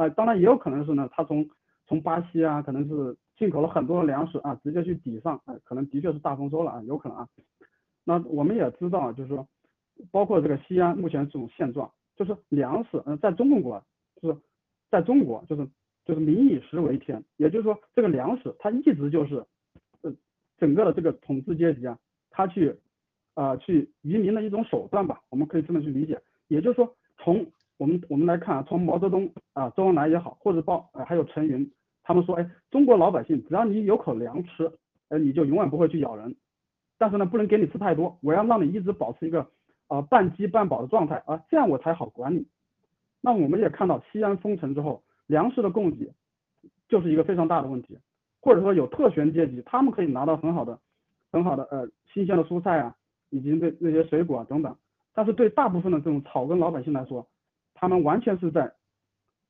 啊，当然也有可能是呢，他从从巴西啊，可能是进口了很多的粮食啊，直接去抵上，可能的确是大丰收了啊，有可能啊。那我们也知道，就是说，包括这个西安目前这种现状，就是粮食，嗯，在中国，就是在中国，就是就是民以食为天，也就是说，这个粮食它一直就是，呃，整个的这个统治阶级啊，他去，啊，去移民的一种手段吧，我们可以这么去理解。也就是说，从我们我们来看啊，从毛泽东啊、周恩来也好，或者包呃还有陈云，他们说，哎，中国老百姓只要你有口粮吃，呃，你就永远不会去咬人。但是呢，不能给你吃太多，我要让你一直保持一个啊半饥半饱的状态啊，这样我才好管理。那我们也看到西安封城之后，粮食的供给就是一个非常大的问题，或者说有特权阶级，他们可以拿到很好的、很好的呃新鲜的蔬菜啊，以及那那些水果啊等等。但是对大部分的这种草根老百姓来说，他们完全是在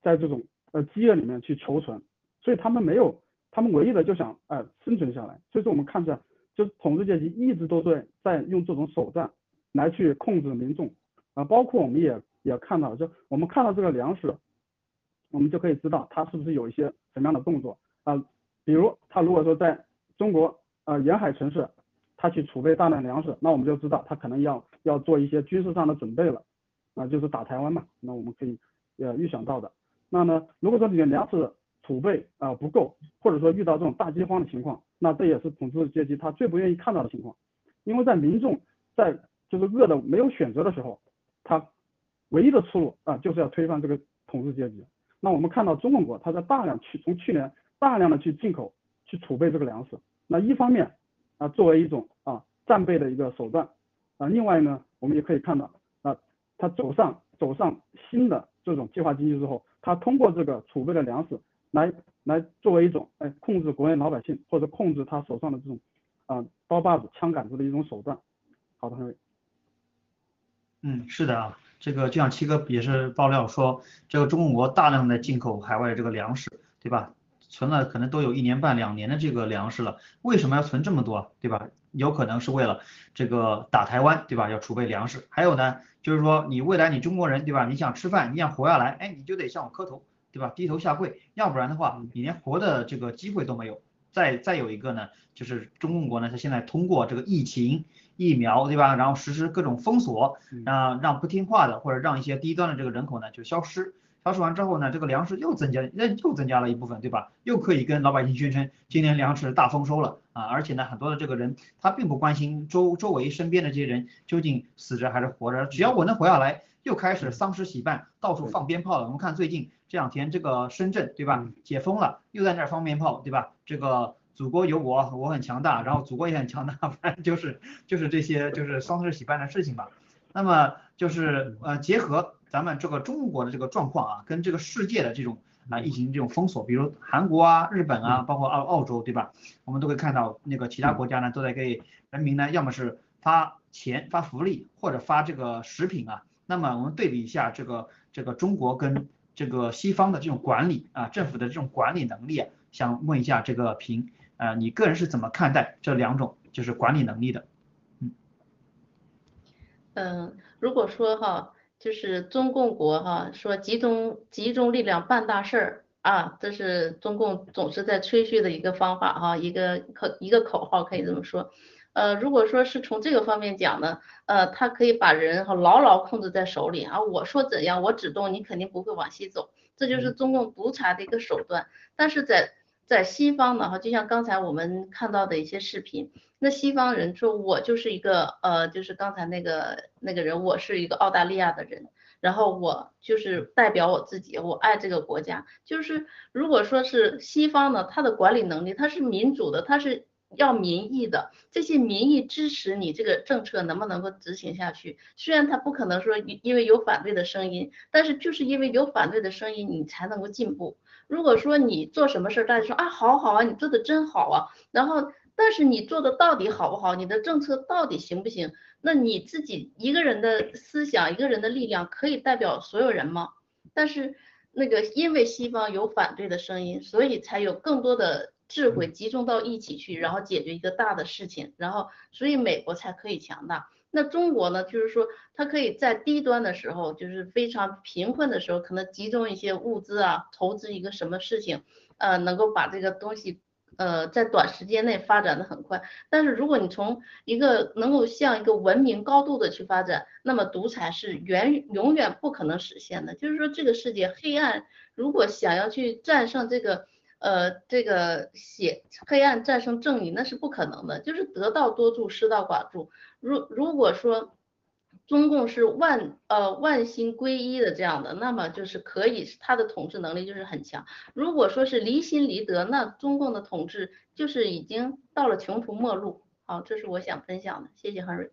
在这种呃饥饿里面去求存，所以他们没有，他们唯一的就想呃生存下来。所以说我们看出来。就是统治阶级一直都在在用这种手段来去控制民众啊，包括我们也也看到，就我们看到这个粮食，我们就可以知道他是不是有一些什么样的动作啊，比如他如果说在中国呃沿海城市，他去储备大量粮食，那我们就知道他可能要要做一些军事上的准备了啊，就是打台湾嘛，那我们可以呃预想到的。那呢，如果说你的粮食储备啊不够，或者说遇到这种大饥荒的情况，那这也是统治阶级他最不愿意看到的情况，因为在民众在就是饿的没有选择的时候，他唯一的出路啊就是要推翻这个统治阶级。那我们看到中共国他在大量去从去年大量的去进口去储备这个粮食，那一方面啊作为一种啊战备的一个手段啊，另外呢我们也可以看到他走上走上新的这种计划经济之后，他通过这个储备的粮食来。来作为一种哎控制国内老百姓或者控制他手上的这种啊刀把子枪杆子的一种手段。好的，各嗯，是的啊，这个就像七哥也是爆料说，这个中国大量的进口海外这个粮食，对吧？存了可能都有一年半两年的这个粮食了，为什么要存这么多，对吧？有可能是为了这个打台湾，对吧？要储备粮食。还有呢，就是说你未来你中国人，对吧？你想吃饭，你想活下来，哎，你就得向我磕头。对吧？低头下跪，要不然的话，你连活的这个机会都没有。再再有一个呢，就是中共国呢，它现在通过这个疫情、疫苗，对吧？然后实施各种封锁，让让不听话的或者让一些低端的这个人口呢就消失。消失完之后呢，这个粮食又增加，那又增加了一部分，对吧？又可以跟老百姓宣称今年粮食大丰收了啊！而且呢，很多的这个人他并不关心周周围身边的这些人究竟死着还是活着，只要我能活下来，又开始丧尸喜办，到处放鞭炮了。我们看最近。这两天这个深圳对吧，解封了，又在那儿放鞭炮对吧？这个祖国有我，我很强大，然后祖国也很强大，*laughs* 反正就是就是这些就是丧事喜办的事情吧。那么就是呃结合咱们这个中国的这个状况啊，跟这个世界的这种啊疫情这种封锁，比如韩国啊、日本啊，包括澳澳洲对吧？我们都会看到那个其他国家呢都在给人民呢，要么是发钱发福利，或者发这个食品啊。那么我们对比一下这个这个中国跟这个西方的这种管理啊，政府的这种管理能力啊，想问一下这个平，呃，你个人是怎么看待这两种就是管理能力的？嗯，嗯，如果说哈，就是中共国哈，说集中集中力量办大事儿啊，这是中共总是在吹嘘的一个方法哈，一个口一个口号可以这么说。呃，如果说是从这个方面讲呢，呃，他可以把人哈牢牢控制在手里啊，我说怎样，我指动你肯定不会往西走，这就是中共独裁的一个手段。但是在在西方呢哈，就像刚才我们看到的一些视频，那西方人说我就是一个呃，就是刚才那个那个人，我是一个澳大利亚的人，然后我就是代表我自己，我爱这个国家。就是如果说是西方呢，他的管理能力，他是民主的，他是。要民意的，这些民意支持你这个政策能不能够执行下去？虽然他不可能说因为有反对的声音，但是就是因为有反对的声音，你才能够进步。如果说你做什么事儿，大家说啊好好啊，你做的真好啊，然后但是你做的到底好不好？你的政策到底行不行？那你自己一个人的思想，一个人的力量可以代表所有人吗？但是那个因为西方有反对的声音，所以才有更多的。智慧集中到一起去，然后解决一个大的事情，然后所以美国才可以强大。那中国呢？就是说它可以在低端的时候，就是非常贫困的时候，可能集中一些物资啊，投资一个什么事情，呃，能够把这个东西呃在短时间内发展的很快，但是如果你从一个能够向一个文明高度的去发展，那么独裁是远永远不可能实现的。就是说这个世界黑暗如果想要去战胜这个呃这个血黑暗战胜正义，那是不可能的，就是得道多助，失道寡助。如如果说中共是万呃万心归一的这样的，那么就是可以，他的统治能力就是很强。如果说是离心离德，那中共的统治就是已经到了穷途末路。好，这是我想分享的，谢谢 Henry。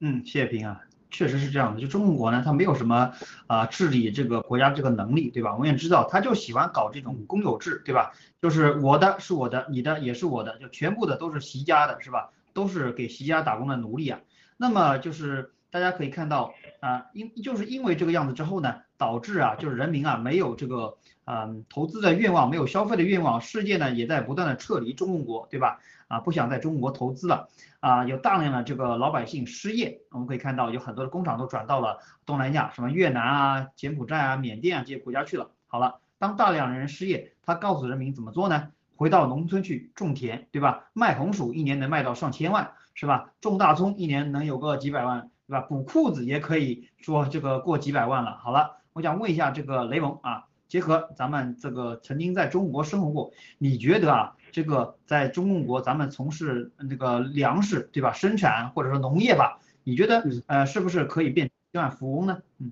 嗯，谢谢平啊，确实是这样的。就中国呢，他没有什么啊治理这个国家这个能力，对吧？我们也知道，他就喜欢搞这种公有制，对吧？就是我的是我的，你的也是我的，就全部的都是习家的，是吧？都是给习家打工的奴隶啊。那么就是大家可以看到啊，因就是因为这个样子之后呢，导致啊，就是人民啊没有这个嗯投资的愿望，没有消费的愿望，世界呢也在不断的撤离中共国，对吧？啊，不想在中国投资了啊，有大量的这个老百姓失业，我们可以看到有很多的工厂都转到了东南亚，什么越南啊、柬埔寨啊、缅甸啊这些国家去了。好了，当大量人失业，他告诉人民怎么做呢？回到农村去种田，对吧？卖红薯一年能卖到上千万。是吧？种大葱一年能有个几百万，对吧？补裤子也可以说这个过几百万了。好了，我想问一下这个雷蒙啊，结合咱们这个曾经在中国生活过，你觉得啊，这个在中共国咱们从事那个粮食对吧，生产或者说农业吧，你觉得呃是不是可以变千万富翁呢？嗯。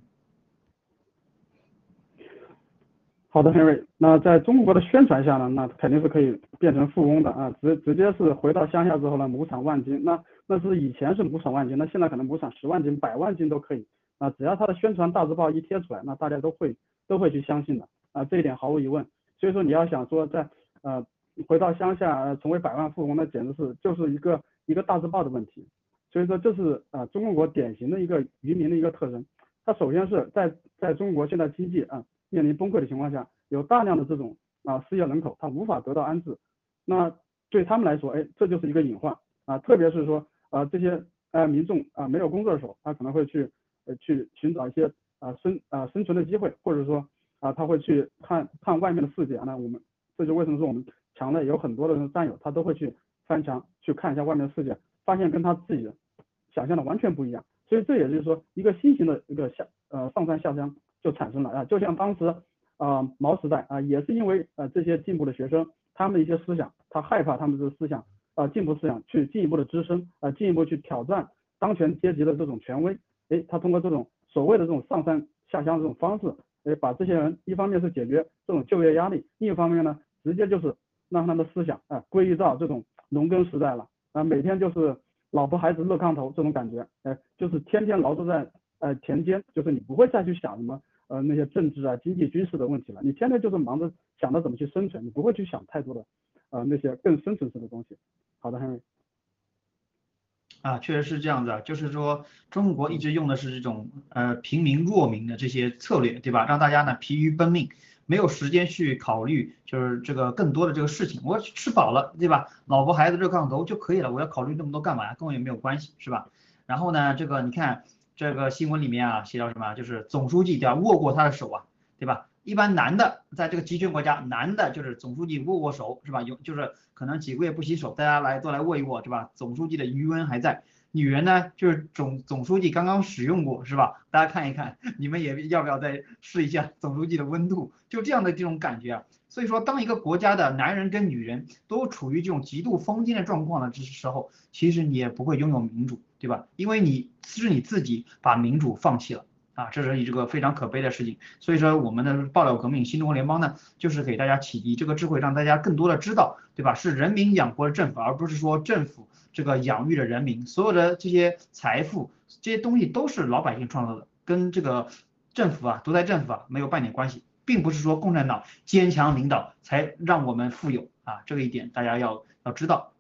好的，Henry，那在中国的宣传下呢，那肯定是可以变成富翁的啊，直直接是回到乡下之后呢，亩产万斤，那那是以前是亩产万斤，那现在可能亩产十万斤、百万斤都可以啊，只要他的宣传大字报一贴出来，那大家都会都会去相信的啊，这一点毫无疑问。所以说你要想说在呃回到乡下成为百万富翁，那简直是就是一个一个大字报的问题。所以说这是啊中国典型的一个渔民的一个特征，他首先是在在中国现在经济啊。面临崩溃的情况下，有大量的这种啊失业人口，他无法得到安置，那对他们来说，哎，这就是一个隐患。啊，特别是说啊这些呃民众啊没有工作的时候，他可能会去呃去寻找一些啊生啊生存的机会，或者说啊他会去看看外面的世界，那我们这就为什么说我们墙内有很多的战友，他都会去翻墙去看一下外面的世界，发现跟他自己想象的完全不一样，所以这也就是说一个新型的一个下呃上山下乡。就产生了啊，就像当时啊毛时代啊，也是因为呃这些进步的学生，他们的一些思想，他害怕他们的思想啊进步思想去进一步的滋生啊，进一步去挑战当权阶级的这种权威，哎，他通过这种所谓的这种上山下乡这种方式，哎，把这些人一方面是解决这种就业压力，另一方面呢，直接就是让他们的思想啊归于到这种农耕时代了啊，每天就是老婆孩子热炕头这种感觉，哎，就是天天劳作在呃田间，就是你不会再去想什么。呃，那些政治啊、经济、军事的问题了，你天天就是忙着想着怎么去生存，你不会去想太多的呃那些更深层次的东西。好的，Henry。啊，确实是这样子，就是说中国一直用的是这种呃平民弱民的这些策略，对吧？让大家呢疲于奔命，没有时间去考虑就是这个更多的这个事情。我吃饱了，对吧？老婆孩子热炕头就可以了，我要考虑那么多干嘛？跟我也没有关系，是吧？然后呢，这个你看。这个新闻里面啊，写到什么？就是总书记对吧，握过他的手啊，对吧？一般男的在这个集权国家，男的就是总书记握握手是吧？有就是可能几个月不洗手，大家来都来握一握是吧？总书记的余温还在。女人呢，就是总总书记刚刚使用过是吧？大家看一看，你们也要不要再试一下总书记的温度？就这样的这种感觉啊。所以说，当一个国家的男人跟女人都处于这种极度封建的状况的时候，其实你也不会拥有民主，对吧？因为你是你自己把民主放弃了啊，这是一个非常可悲的事情。所以说，我们的爆料革命新中国联邦呢，就是给大家启迪这个智慧，让大家更多的知道，对吧？是人民养活了政府，而不是说政府这个养育了人民。所有的这些财富这些东西都是老百姓创造的，跟这个政府啊，独裁政府啊没有半点关系。并不是说共产党坚强领导才让我们富有啊，这个一点大家要要知道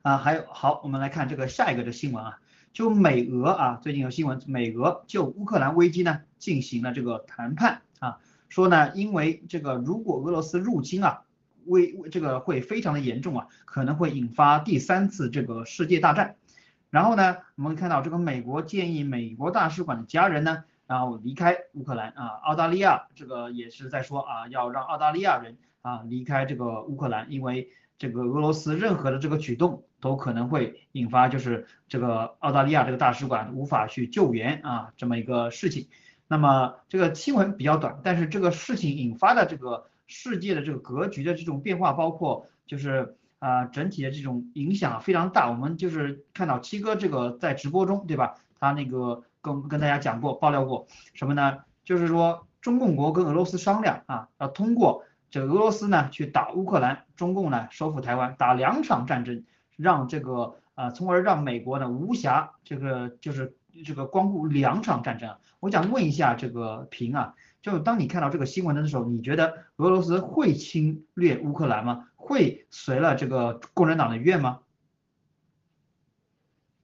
啊。还有好，我们来看这个下一个的新闻啊，就美俄啊，最近有新闻，美俄就乌克兰危机呢进行了这个谈判啊，说呢，因为这个如果俄罗斯入侵啊，危这个会非常的严重啊，可能会引发第三次这个世界大战。然后呢，我们看到这个美国建议美国大使馆的家人呢。然后离开乌克兰啊，澳大利亚这个也是在说啊，要让澳大利亚人啊离开这个乌克兰，因为这个俄罗斯任何的这个举动都可能会引发就是这个澳大利亚这个大使馆无法去救援啊这么一个事情。那么这个新闻比较短，但是这个事情引发的这个世界的这个格局的这种变化，包括就是啊整体的这种影响非常大。我们就是看到七哥这个在直播中，对吧？他那个跟跟大家讲过、爆料过什么呢？就是说中共国跟俄罗斯商量啊，要通过这俄罗斯呢去打乌克兰，中共呢收复台湾，打两场战争，让这个啊，从而让美国呢无暇这个就是这个光顾两场战争啊。我想问一下这个平啊，就当你看到这个新闻的时候，你觉得俄罗斯会侵略乌克兰吗？会随了这个共产党的愿吗？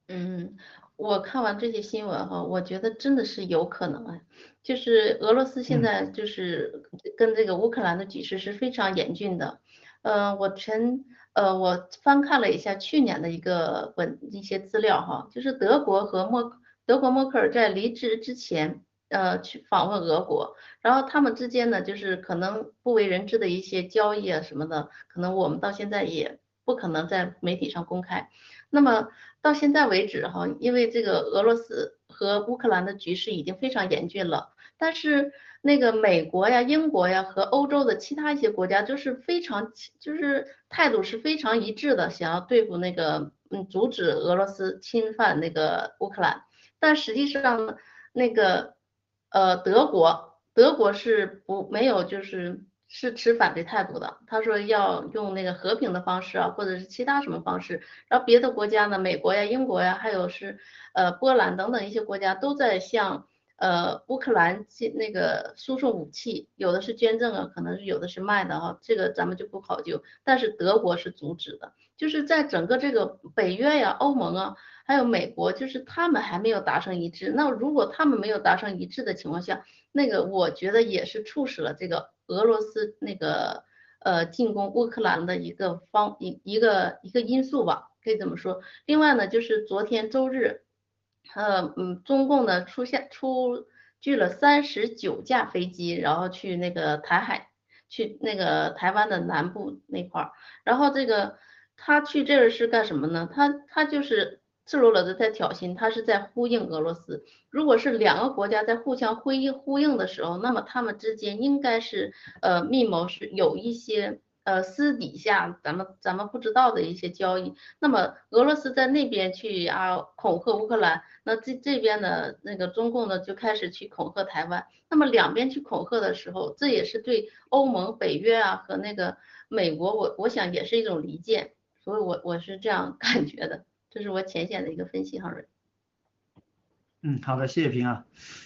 嗯，我看完这些新闻哈，我觉得真的是有可能啊，就是俄罗斯现在就是跟这个乌克兰的局势是非常严峻的。呃，我前呃我翻看了一下去年的一个文一些资料哈，就是德国和默德国默克尔在离职之前呃去访问俄国，然后他们之间呢就是可能不为人知的一些交易啊什么的，可能我们到现在也不可能在媒体上公开。那么到现在为止哈，因为这个俄罗斯和乌克兰的局势已经非常严峻了，但是那个美国呀、英国呀和欧洲的其他一些国家就是非常就是态度是非常一致的，想要对付那个嗯阻止俄罗斯侵犯那个乌克兰，但实际上那个呃德国德国是不没有就是。是持反对态度的，他说要用那个和平的方式啊，或者是其他什么方式，然后别的国家呢，美国呀、英国呀，还有是呃波兰等等一些国家都在向呃乌克兰那个输送武器，有的是捐赠啊，可能是有的是卖的哈，这个咱们就不考究，但是德国是阻止的，就是在整个这个北约呀、欧盟啊，还有美国，就是他们还没有达成一致，那如果他们没有达成一致的情况下，那个我觉得也是促使了这个。俄罗斯那个呃进攻乌克兰的一个方一一个一个因素吧，可以这么说。另外呢，就是昨天周日，呃嗯，中共呢出现出具了三十九架飞机，然后去那个台海，去那个台湾的南部那块儿。然后这个他去这儿是干什么呢？他他就是。赤裸裸的在挑衅，他是在呼应俄罗斯。如果是两个国家在互相呼应呼应的时候，那么他们之间应该是呃密谋是有一些呃私底下咱们咱们不知道的一些交易。那么俄罗斯在那边去啊恐吓乌克兰，那这这边的那个中共呢就开始去恐吓台湾。那么两边去恐吓的时候，这也是对欧盟、北约啊和那个美国，我我想也是一种离间。所以我我是这样 *laughs* 感觉的。这是我浅显的一个分析，哈。嗯，好的，谢谢平啊。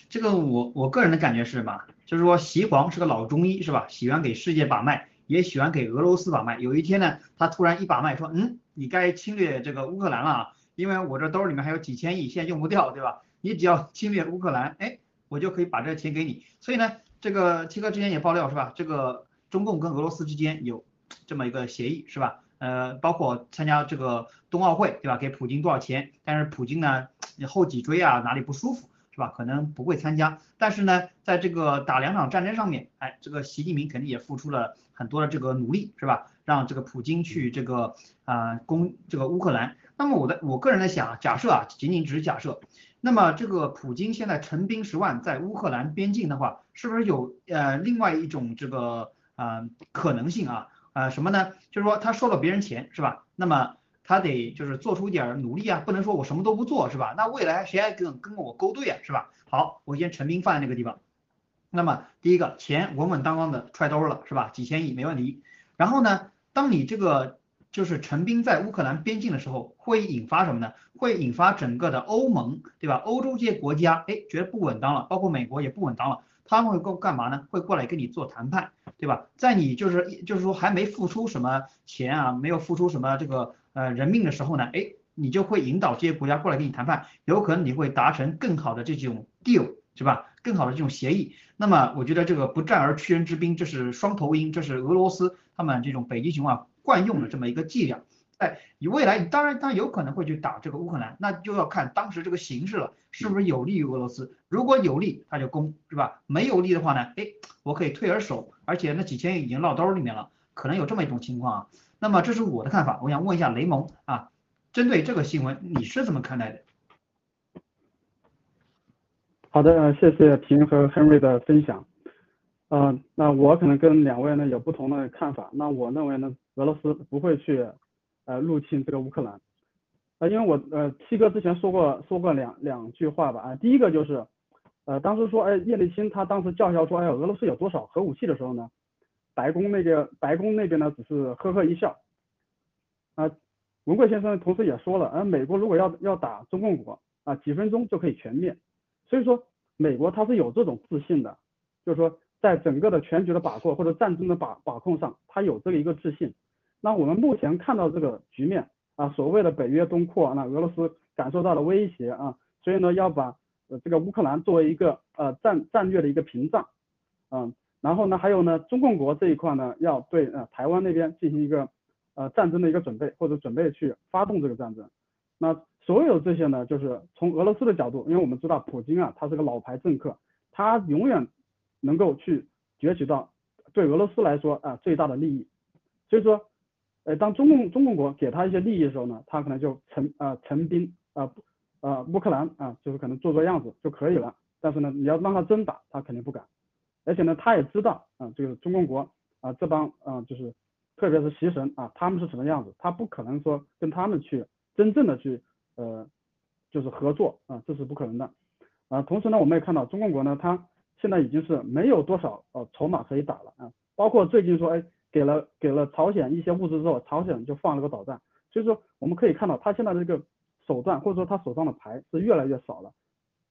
这个我我个人的感觉是什么？就是说习黄是个老中医，是吧？喜欢给世界把脉，也喜欢给俄罗斯把脉。有一天呢，他突然一把脉说，嗯，你该侵略这个乌克兰了啊，因为我这兜里面还有几千亿，现在用不掉，对吧？你只要 *laughs* 侵略乌克兰，哎，我就可以把这个钱给你。所以呢，这个七哥之前也爆料是吧？这个中共跟俄罗斯之间有这么一个协议，是吧？呃，包括参加这个冬奥会，对吧？给普京多少钱？但是普京呢，后脊椎啊哪里不舒服，是吧？可能不会参加。但是呢，在这个打两场战争上面，哎，这个习近平肯定也付出了很多的这个努力，是吧？让这个普京去这个啊攻这个乌克兰。那么我的我个人在想，假设啊，仅仅只是假设，那么这个普京现在陈兵十万在乌克兰边境的话，是不是有呃另外一种这个啊可能性啊？啊，什么呢？就是说他收了别人钱，是吧？那么他得就是做出一点努力啊，不能说我什么都不做，是吧？那未来谁还跟跟我勾兑啊，是吧？好，我先陈兵放在那个地方。那么第一个钱稳稳当当的揣兜了，是吧？几千亿没问题。然后呢，当你这个就是陈兵在乌克兰边境的时候，会引发什么呢？会引发整个的欧盟，对吧？欧洲这些国家，哎，觉得不稳当了，包括美国也不稳当了。他们会过干嘛呢？会过来跟你做谈判，对吧？在你就是就是说还没付出什么钱啊，没有付出什么这个呃人命的时候呢，哎，你就会引导这些国家过来跟你谈判，有可能你会达成更好的这种 deal，是吧？更好的这种协议。那么我觉得这个不战而屈人之兵，这是双头鹰，这是俄罗斯他们这种北极熊啊惯用的这么一个伎俩。在未来你当然他有可能会去打这个乌克兰，那就要看当时这个形势了，是不是有利于俄罗斯？如果有利，他就攻，是吧？没有利的话呢，哎，我可以退而守，而且那几千亿已经落兜里面了，可能有这么一种情况啊。那么这是我的看法，我想问一下雷蒙啊，针对这个新闻你是怎么看待的？好的，谢谢平和 Henry 的分享。呃，那我可能跟两位呢有不同的看法。那我认为呢，俄罗斯不会去呃入侵这个乌克兰。呃，因为我呃七哥之前说过说过两两句话吧啊，第一个就是呃当时说哎叶利钦他当时叫嚣说哎俄罗斯有多少核武器的时候呢，白宫那个白宫那边呢只是呵呵一笑。啊，文贵先生同时也说了，呃美国如果要要打中共国啊几分钟就可以全灭。所以说，美国它是有这种自信的，就是说，在整个的全局的把控或者战争的把把控上，它有这个一个自信。那我们目前看到这个局面啊，所谓的北约东扩，那俄罗斯感受到了威胁啊，所以呢，要把呃这个乌克兰作为一个呃战战略的一个屏障，嗯，然后呢，还有呢，中共国这一块呢，要对呃台湾那边进行一个呃战争的一个准备，或者准备去发动这个战争，那。所有这些呢，就是从俄罗斯的角度，因为我们知道普京啊，他是个老牌政客，他永远能够去攫取到对俄罗斯来说啊最大的利益。所以说，呃，当中共中共国给他一些利益的时候呢，他可能就成啊成兵啊啊乌克兰啊，就是可能做做样子就可以了。但是呢，你要让他真打，他肯定不敢。而且呢，他也知道啊，这个中共国啊这帮啊就是特别是习神啊，他们是什么样子，他不可能说跟他们去真正的去。呃，就是合作啊，这是不可能的啊。同时呢，我们也看到中共国呢，他现在已经是没有多少呃筹码可以打了啊。包括最近说，哎，给了给了朝鲜一些物资之后，朝鲜就放了个导弹。所以说，我们可以看到他现在的这个手段或者说他手上的牌是越来越少了。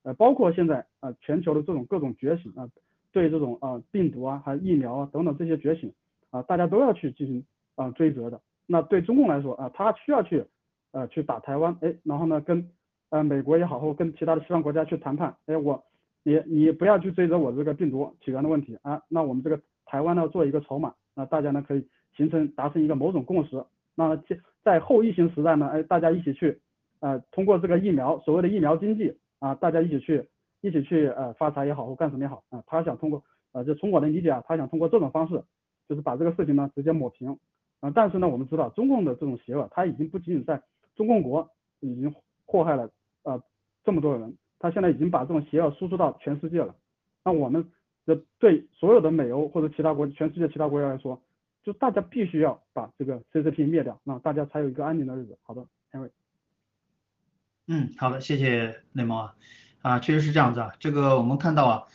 呃，包括现在啊，全球的这种各种觉醒啊，对这种啊病毒啊，还有疫苗啊等等这些觉醒啊，大家都要去进行啊追责的。那对中共来说啊，他需要去。呃，去打台湾，哎，然后呢，跟呃美国也好，或跟其他的西方国家去谈判，哎，我你你不要去追责我这个病毒起源的问题啊，那我们这个台湾呢做一个筹码，那大家呢可以形成达成一个某种共识，那在在后疫情时代呢，哎，大家一起去呃通过这个疫苗，所谓的疫苗经济啊，大家一起去一起去呃发财也好，或干什么也好啊，他想通过呃就从我的理解啊，他想通过这种方式，就是把这个事情呢直接抹平啊，但是呢，我们知道中共的这种邪恶，他已经不仅仅在中共国已经祸害了呃这么多人，他现在已经把这种邪恶输出到全世界了。那我们的对所有的美欧或者其他国全世界其他国家来说，就大家必须要把这个 CCP 灭掉，那大家才有一个安宁的日子。好的，Henry。嗯，好的，谢谢内蒙啊，啊，确实是这样子啊。这个我们看到啊，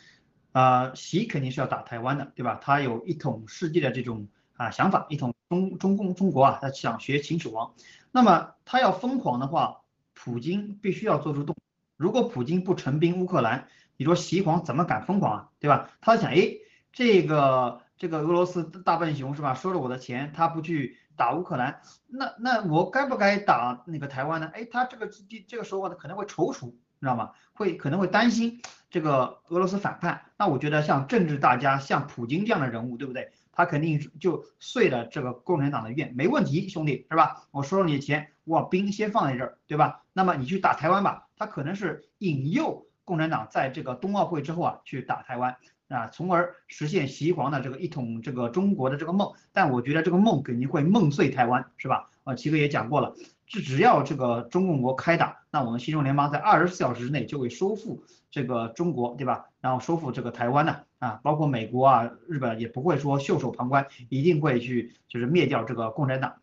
啊，习肯定是要打台湾的，对吧？他有一统世界的这种啊想法，一统中中共中国啊，他想学秦始皇。那么他要疯狂的话，普京必须要做出动。如果普京不成兵乌克兰，你说习皇怎么敢疯狂啊？对吧？他想，哎，这个这个俄罗斯大笨熊是吧？收了我的钱，他不去打乌克兰，那那我该不该打那个台湾呢？哎，他这个这这个时候呢可能会踌躇，你知道吗？会可能会担心这个俄罗斯反叛。那我觉得像政治大家像普京这样的人物，对不对？他肯定就遂了这个共产党的愿，没问题，兄弟，是吧？我收了你的钱，我把兵先放在这儿，对吧？那么你去打台湾吧。他可能是引诱共产党在这个冬奥会之后啊去打台湾啊，从而实现习皇的这个一统这个中国的这个梦。但我觉得这个梦肯定会梦碎台湾，是吧？啊，齐哥也讲过了，只只要这个中共国开打，那我们新中联邦在二十四小时之内就会收复这个中国，对吧？然后收复这个台湾呢？啊，包括美国啊、日本也不会说袖手旁观，一定会去就是灭掉这个共产党，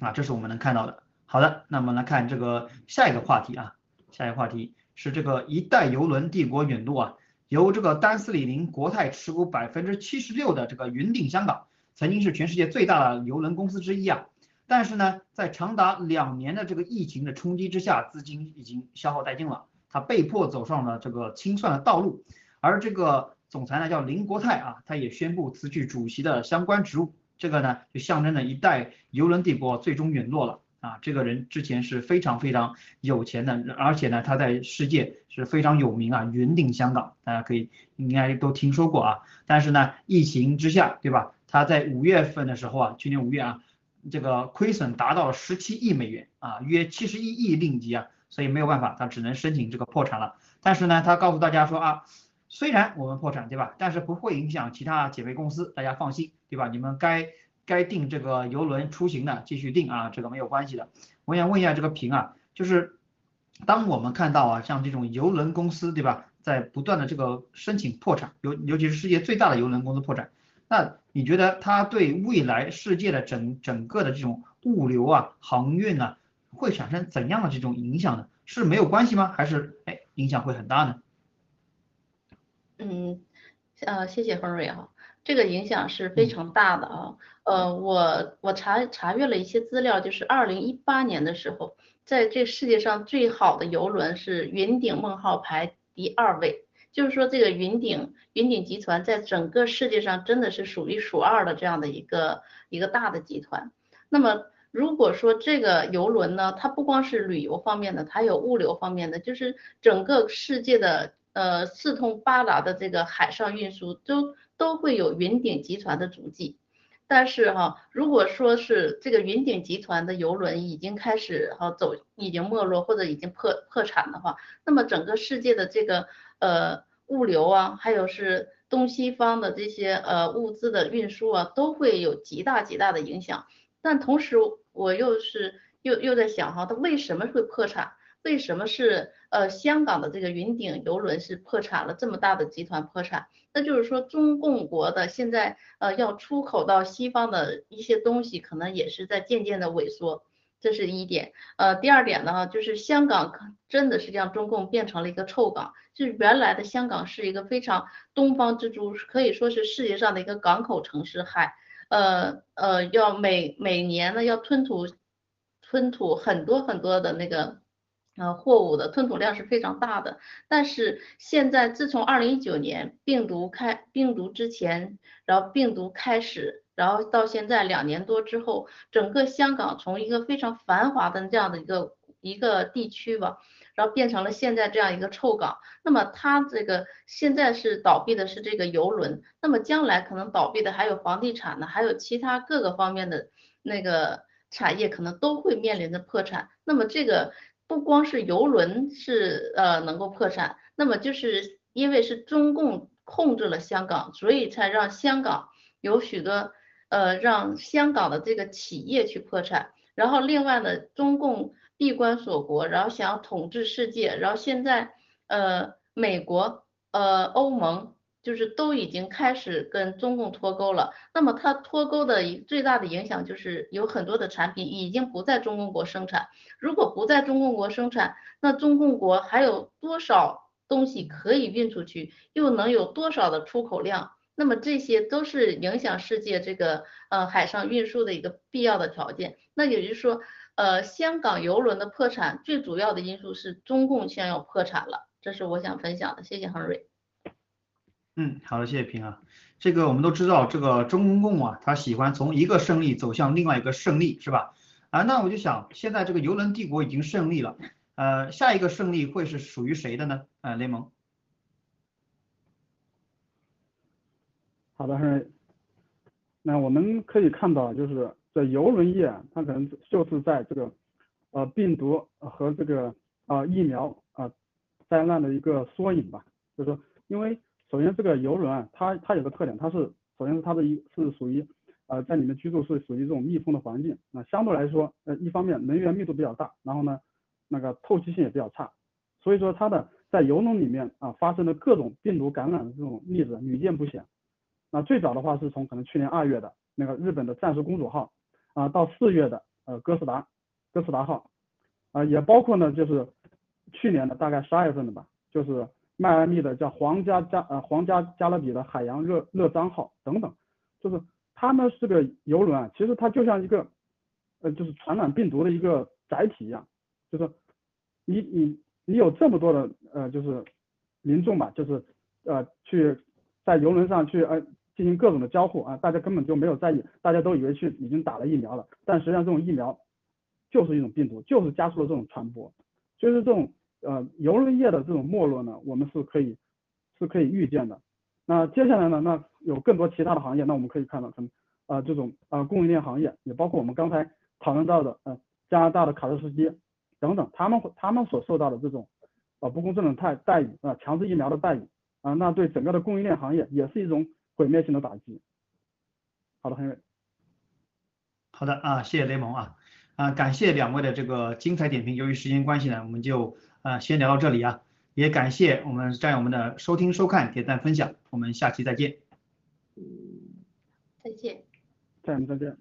啊，这是我们能看到的。好的，那么来看这个下一个话题啊，下一个话题是这个一代邮轮帝国陨落啊，由这个丹斯里宁国泰持股百分之七十六的这个云顶香港，曾经是全世界最大的邮轮公司之一啊，但是呢，在长达两年的这个疫情的冲击之下，资金已经消耗殆尽了，他被迫走上了这个清算的道路，而这个。总裁呢叫林国泰啊，他也宣布辞去主席的相关职务，这个呢就象征着一代游轮帝国最终陨落了啊。这个人之前是非常非常有钱的，而且呢他在世界是非常有名啊，云顶香港，大家可以应该都听说过啊。但是呢疫情之下，对吧？他在五月份的时候啊，去年五月啊，这个亏损达到了十七亿美元啊，约七十一亿令吉啊，所以没有办法，他只能申请这个破产了。但是呢，他告诉大家说啊，虽然我们破产，对吧？但是不会影响其他姐妹公司，大家放心，对吧？你们该该订这个游轮出行的继续订啊，这个没有关系的。我想问一下这个平啊，就是当我们看到啊，像这种游轮公司，对吧，在不断的这个申请破产，尤尤其是世界最大的游轮公司破产。那你觉得它对未来世界的整整个的这种物流啊、航运啊，会产生怎样的这种影响呢？是没有关系吗？还是哎影响会很大呢？嗯，呃，谢谢峰瑞啊，这个影响是非常大的啊。呃，我我查查阅了一些资料，就是二零一八年的时候，在这世界上最好的游轮是云顶梦号排第二位。就是说，这个云顶云顶集团在整个世界上真的是数一数二的这样的一个一个大的集团。那么，如果说这个游轮呢，它不光是旅游方面的，它有物流方面的，就是整个世界的呃四通八达的这个海上运输都都会有云顶集团的足迹。但是哈，如果说是这个云顶集团的游轮已经开始哈走，已经没落或者已经破破产的话，那么整个世界的这个。呃，物流啊，还有是东西方的这些呃物资的运输啊，都会有极大极大的影响。但同时，我又是又又在想哈，它为什么会破产？为什么是呃香港的这个云顶游轮是破产了？这么大的集团破产，那就是说中共国的现在呃要出口到西方的一些东西，可能也是在渐渐的萎缩。这是一点，呃，第二点呢，就是香港真的是让中共变成了一个臭港，就是原来的香港是一个非常东方之珠，可以说是世界上的一个港口城市，海，呃呃，要每每年呢要吞吐吞吐很多很多的那个呃货物的吞吐量是非常大的，但是现在自从二零一九年病毒开病毒之前，然后病毒开始。然后到现在两年多之后，整个香港从一个非常繁华的这样的一个一个地区吧，然后变成了现在这样一个臭港。那么它这个现在是倒闭的是这个游轮，那么将来可能倒闭的还有房地产呢，还有其他各个方面的那个产业可能都会面临着破产。那么这个不光是游轮是呃能够破产，那么就是因为是中共控制了香港，所以才让香港有许多。呃，让香港的这个企业去破产，然后另外呢，中共闭关锁国，然后想要统治世界，然后现在呃，美国呃，欧盟就是都已经开始跟中共脱钩了。那么它脱钩的最大的影响就是有很多的产品已经不在中共国生产。如果不在中共国生产，那中共国还有多少东西可以运出去，又能有多少的出口量？那么这些都是影响世界这个呃海上运输的一个必要的条件。那也就是说，呃，香港邮轮的破产最主要的因素是中共将要破产了。这是我想分享的。谢谢恒瑞。嗯，好的，谢谢平啊。这个我们都知道，这个中共啊，他喜欢从一个胜利走向另外一个胜利，是吧？啊，那我就想，现在这个游轮帝国已经胜利了，呃，下一个胜利会是属于谁的呢？呃，雷蒙。好的，是。那我们可以看到，就是在游轮业，它可能就是在这个呃病毒和这个呃疫苗啊灾难的一个缩影吧。就是说，因为首先这个游轮啊，它它有个特点，它是首先是它的一是属于呃在里面居住是属于这种密封的环境，那相对来说呃一方面能源密度比较大，然后呢那个透气性也比较差，所以说它的在游轮里面啊发生的各种病毒感染的这种例子屡见不鲜。那最早的话是从可能去年二月的那个日本的战术公主号啊，到四月的呃哥斯达哥斯达号。啊，也包括呢就是去年的大概十二月份的吧，就是迈阿密的叫皇家加呃皇家加勒比的海洋热热章号等等，就是它呢是个游轮啊，其实它就像一个呃就是传染病毒的一个载体一样，就是你你你有这么多的呃就是民众吧，就是呃去在游轮上去呃。进行各种的交互啊，大家根本就没有在意，大家都以为去已经打了疫苗了，但实际上这种疫苗就是一种病毒，就是加速了这种传播。所以说这种呃游轮业的这种没落呢，我们是可以是可以预见的。那接下来呢，那有更多其他的行业，那我们可以看到，可能啊这种啊供应链行业，也包括我们刚才讨论到的呃加拿大的卡车司机等等，他们他们所受到的这种啊不公正的待待遇啊强制疫苗的待遇啊，那对整个的供应链行业也是一种毁灭性的打击。好的朋友。好的啊，谢谢雷蒙啊，啊感谢两位的这个精彩点评。由于时间关系呢，我们就啊先聊到这里啊，也感谢我们战友们的收听、收看、点赞、分享，我们下期再见。再见。战友们，再见。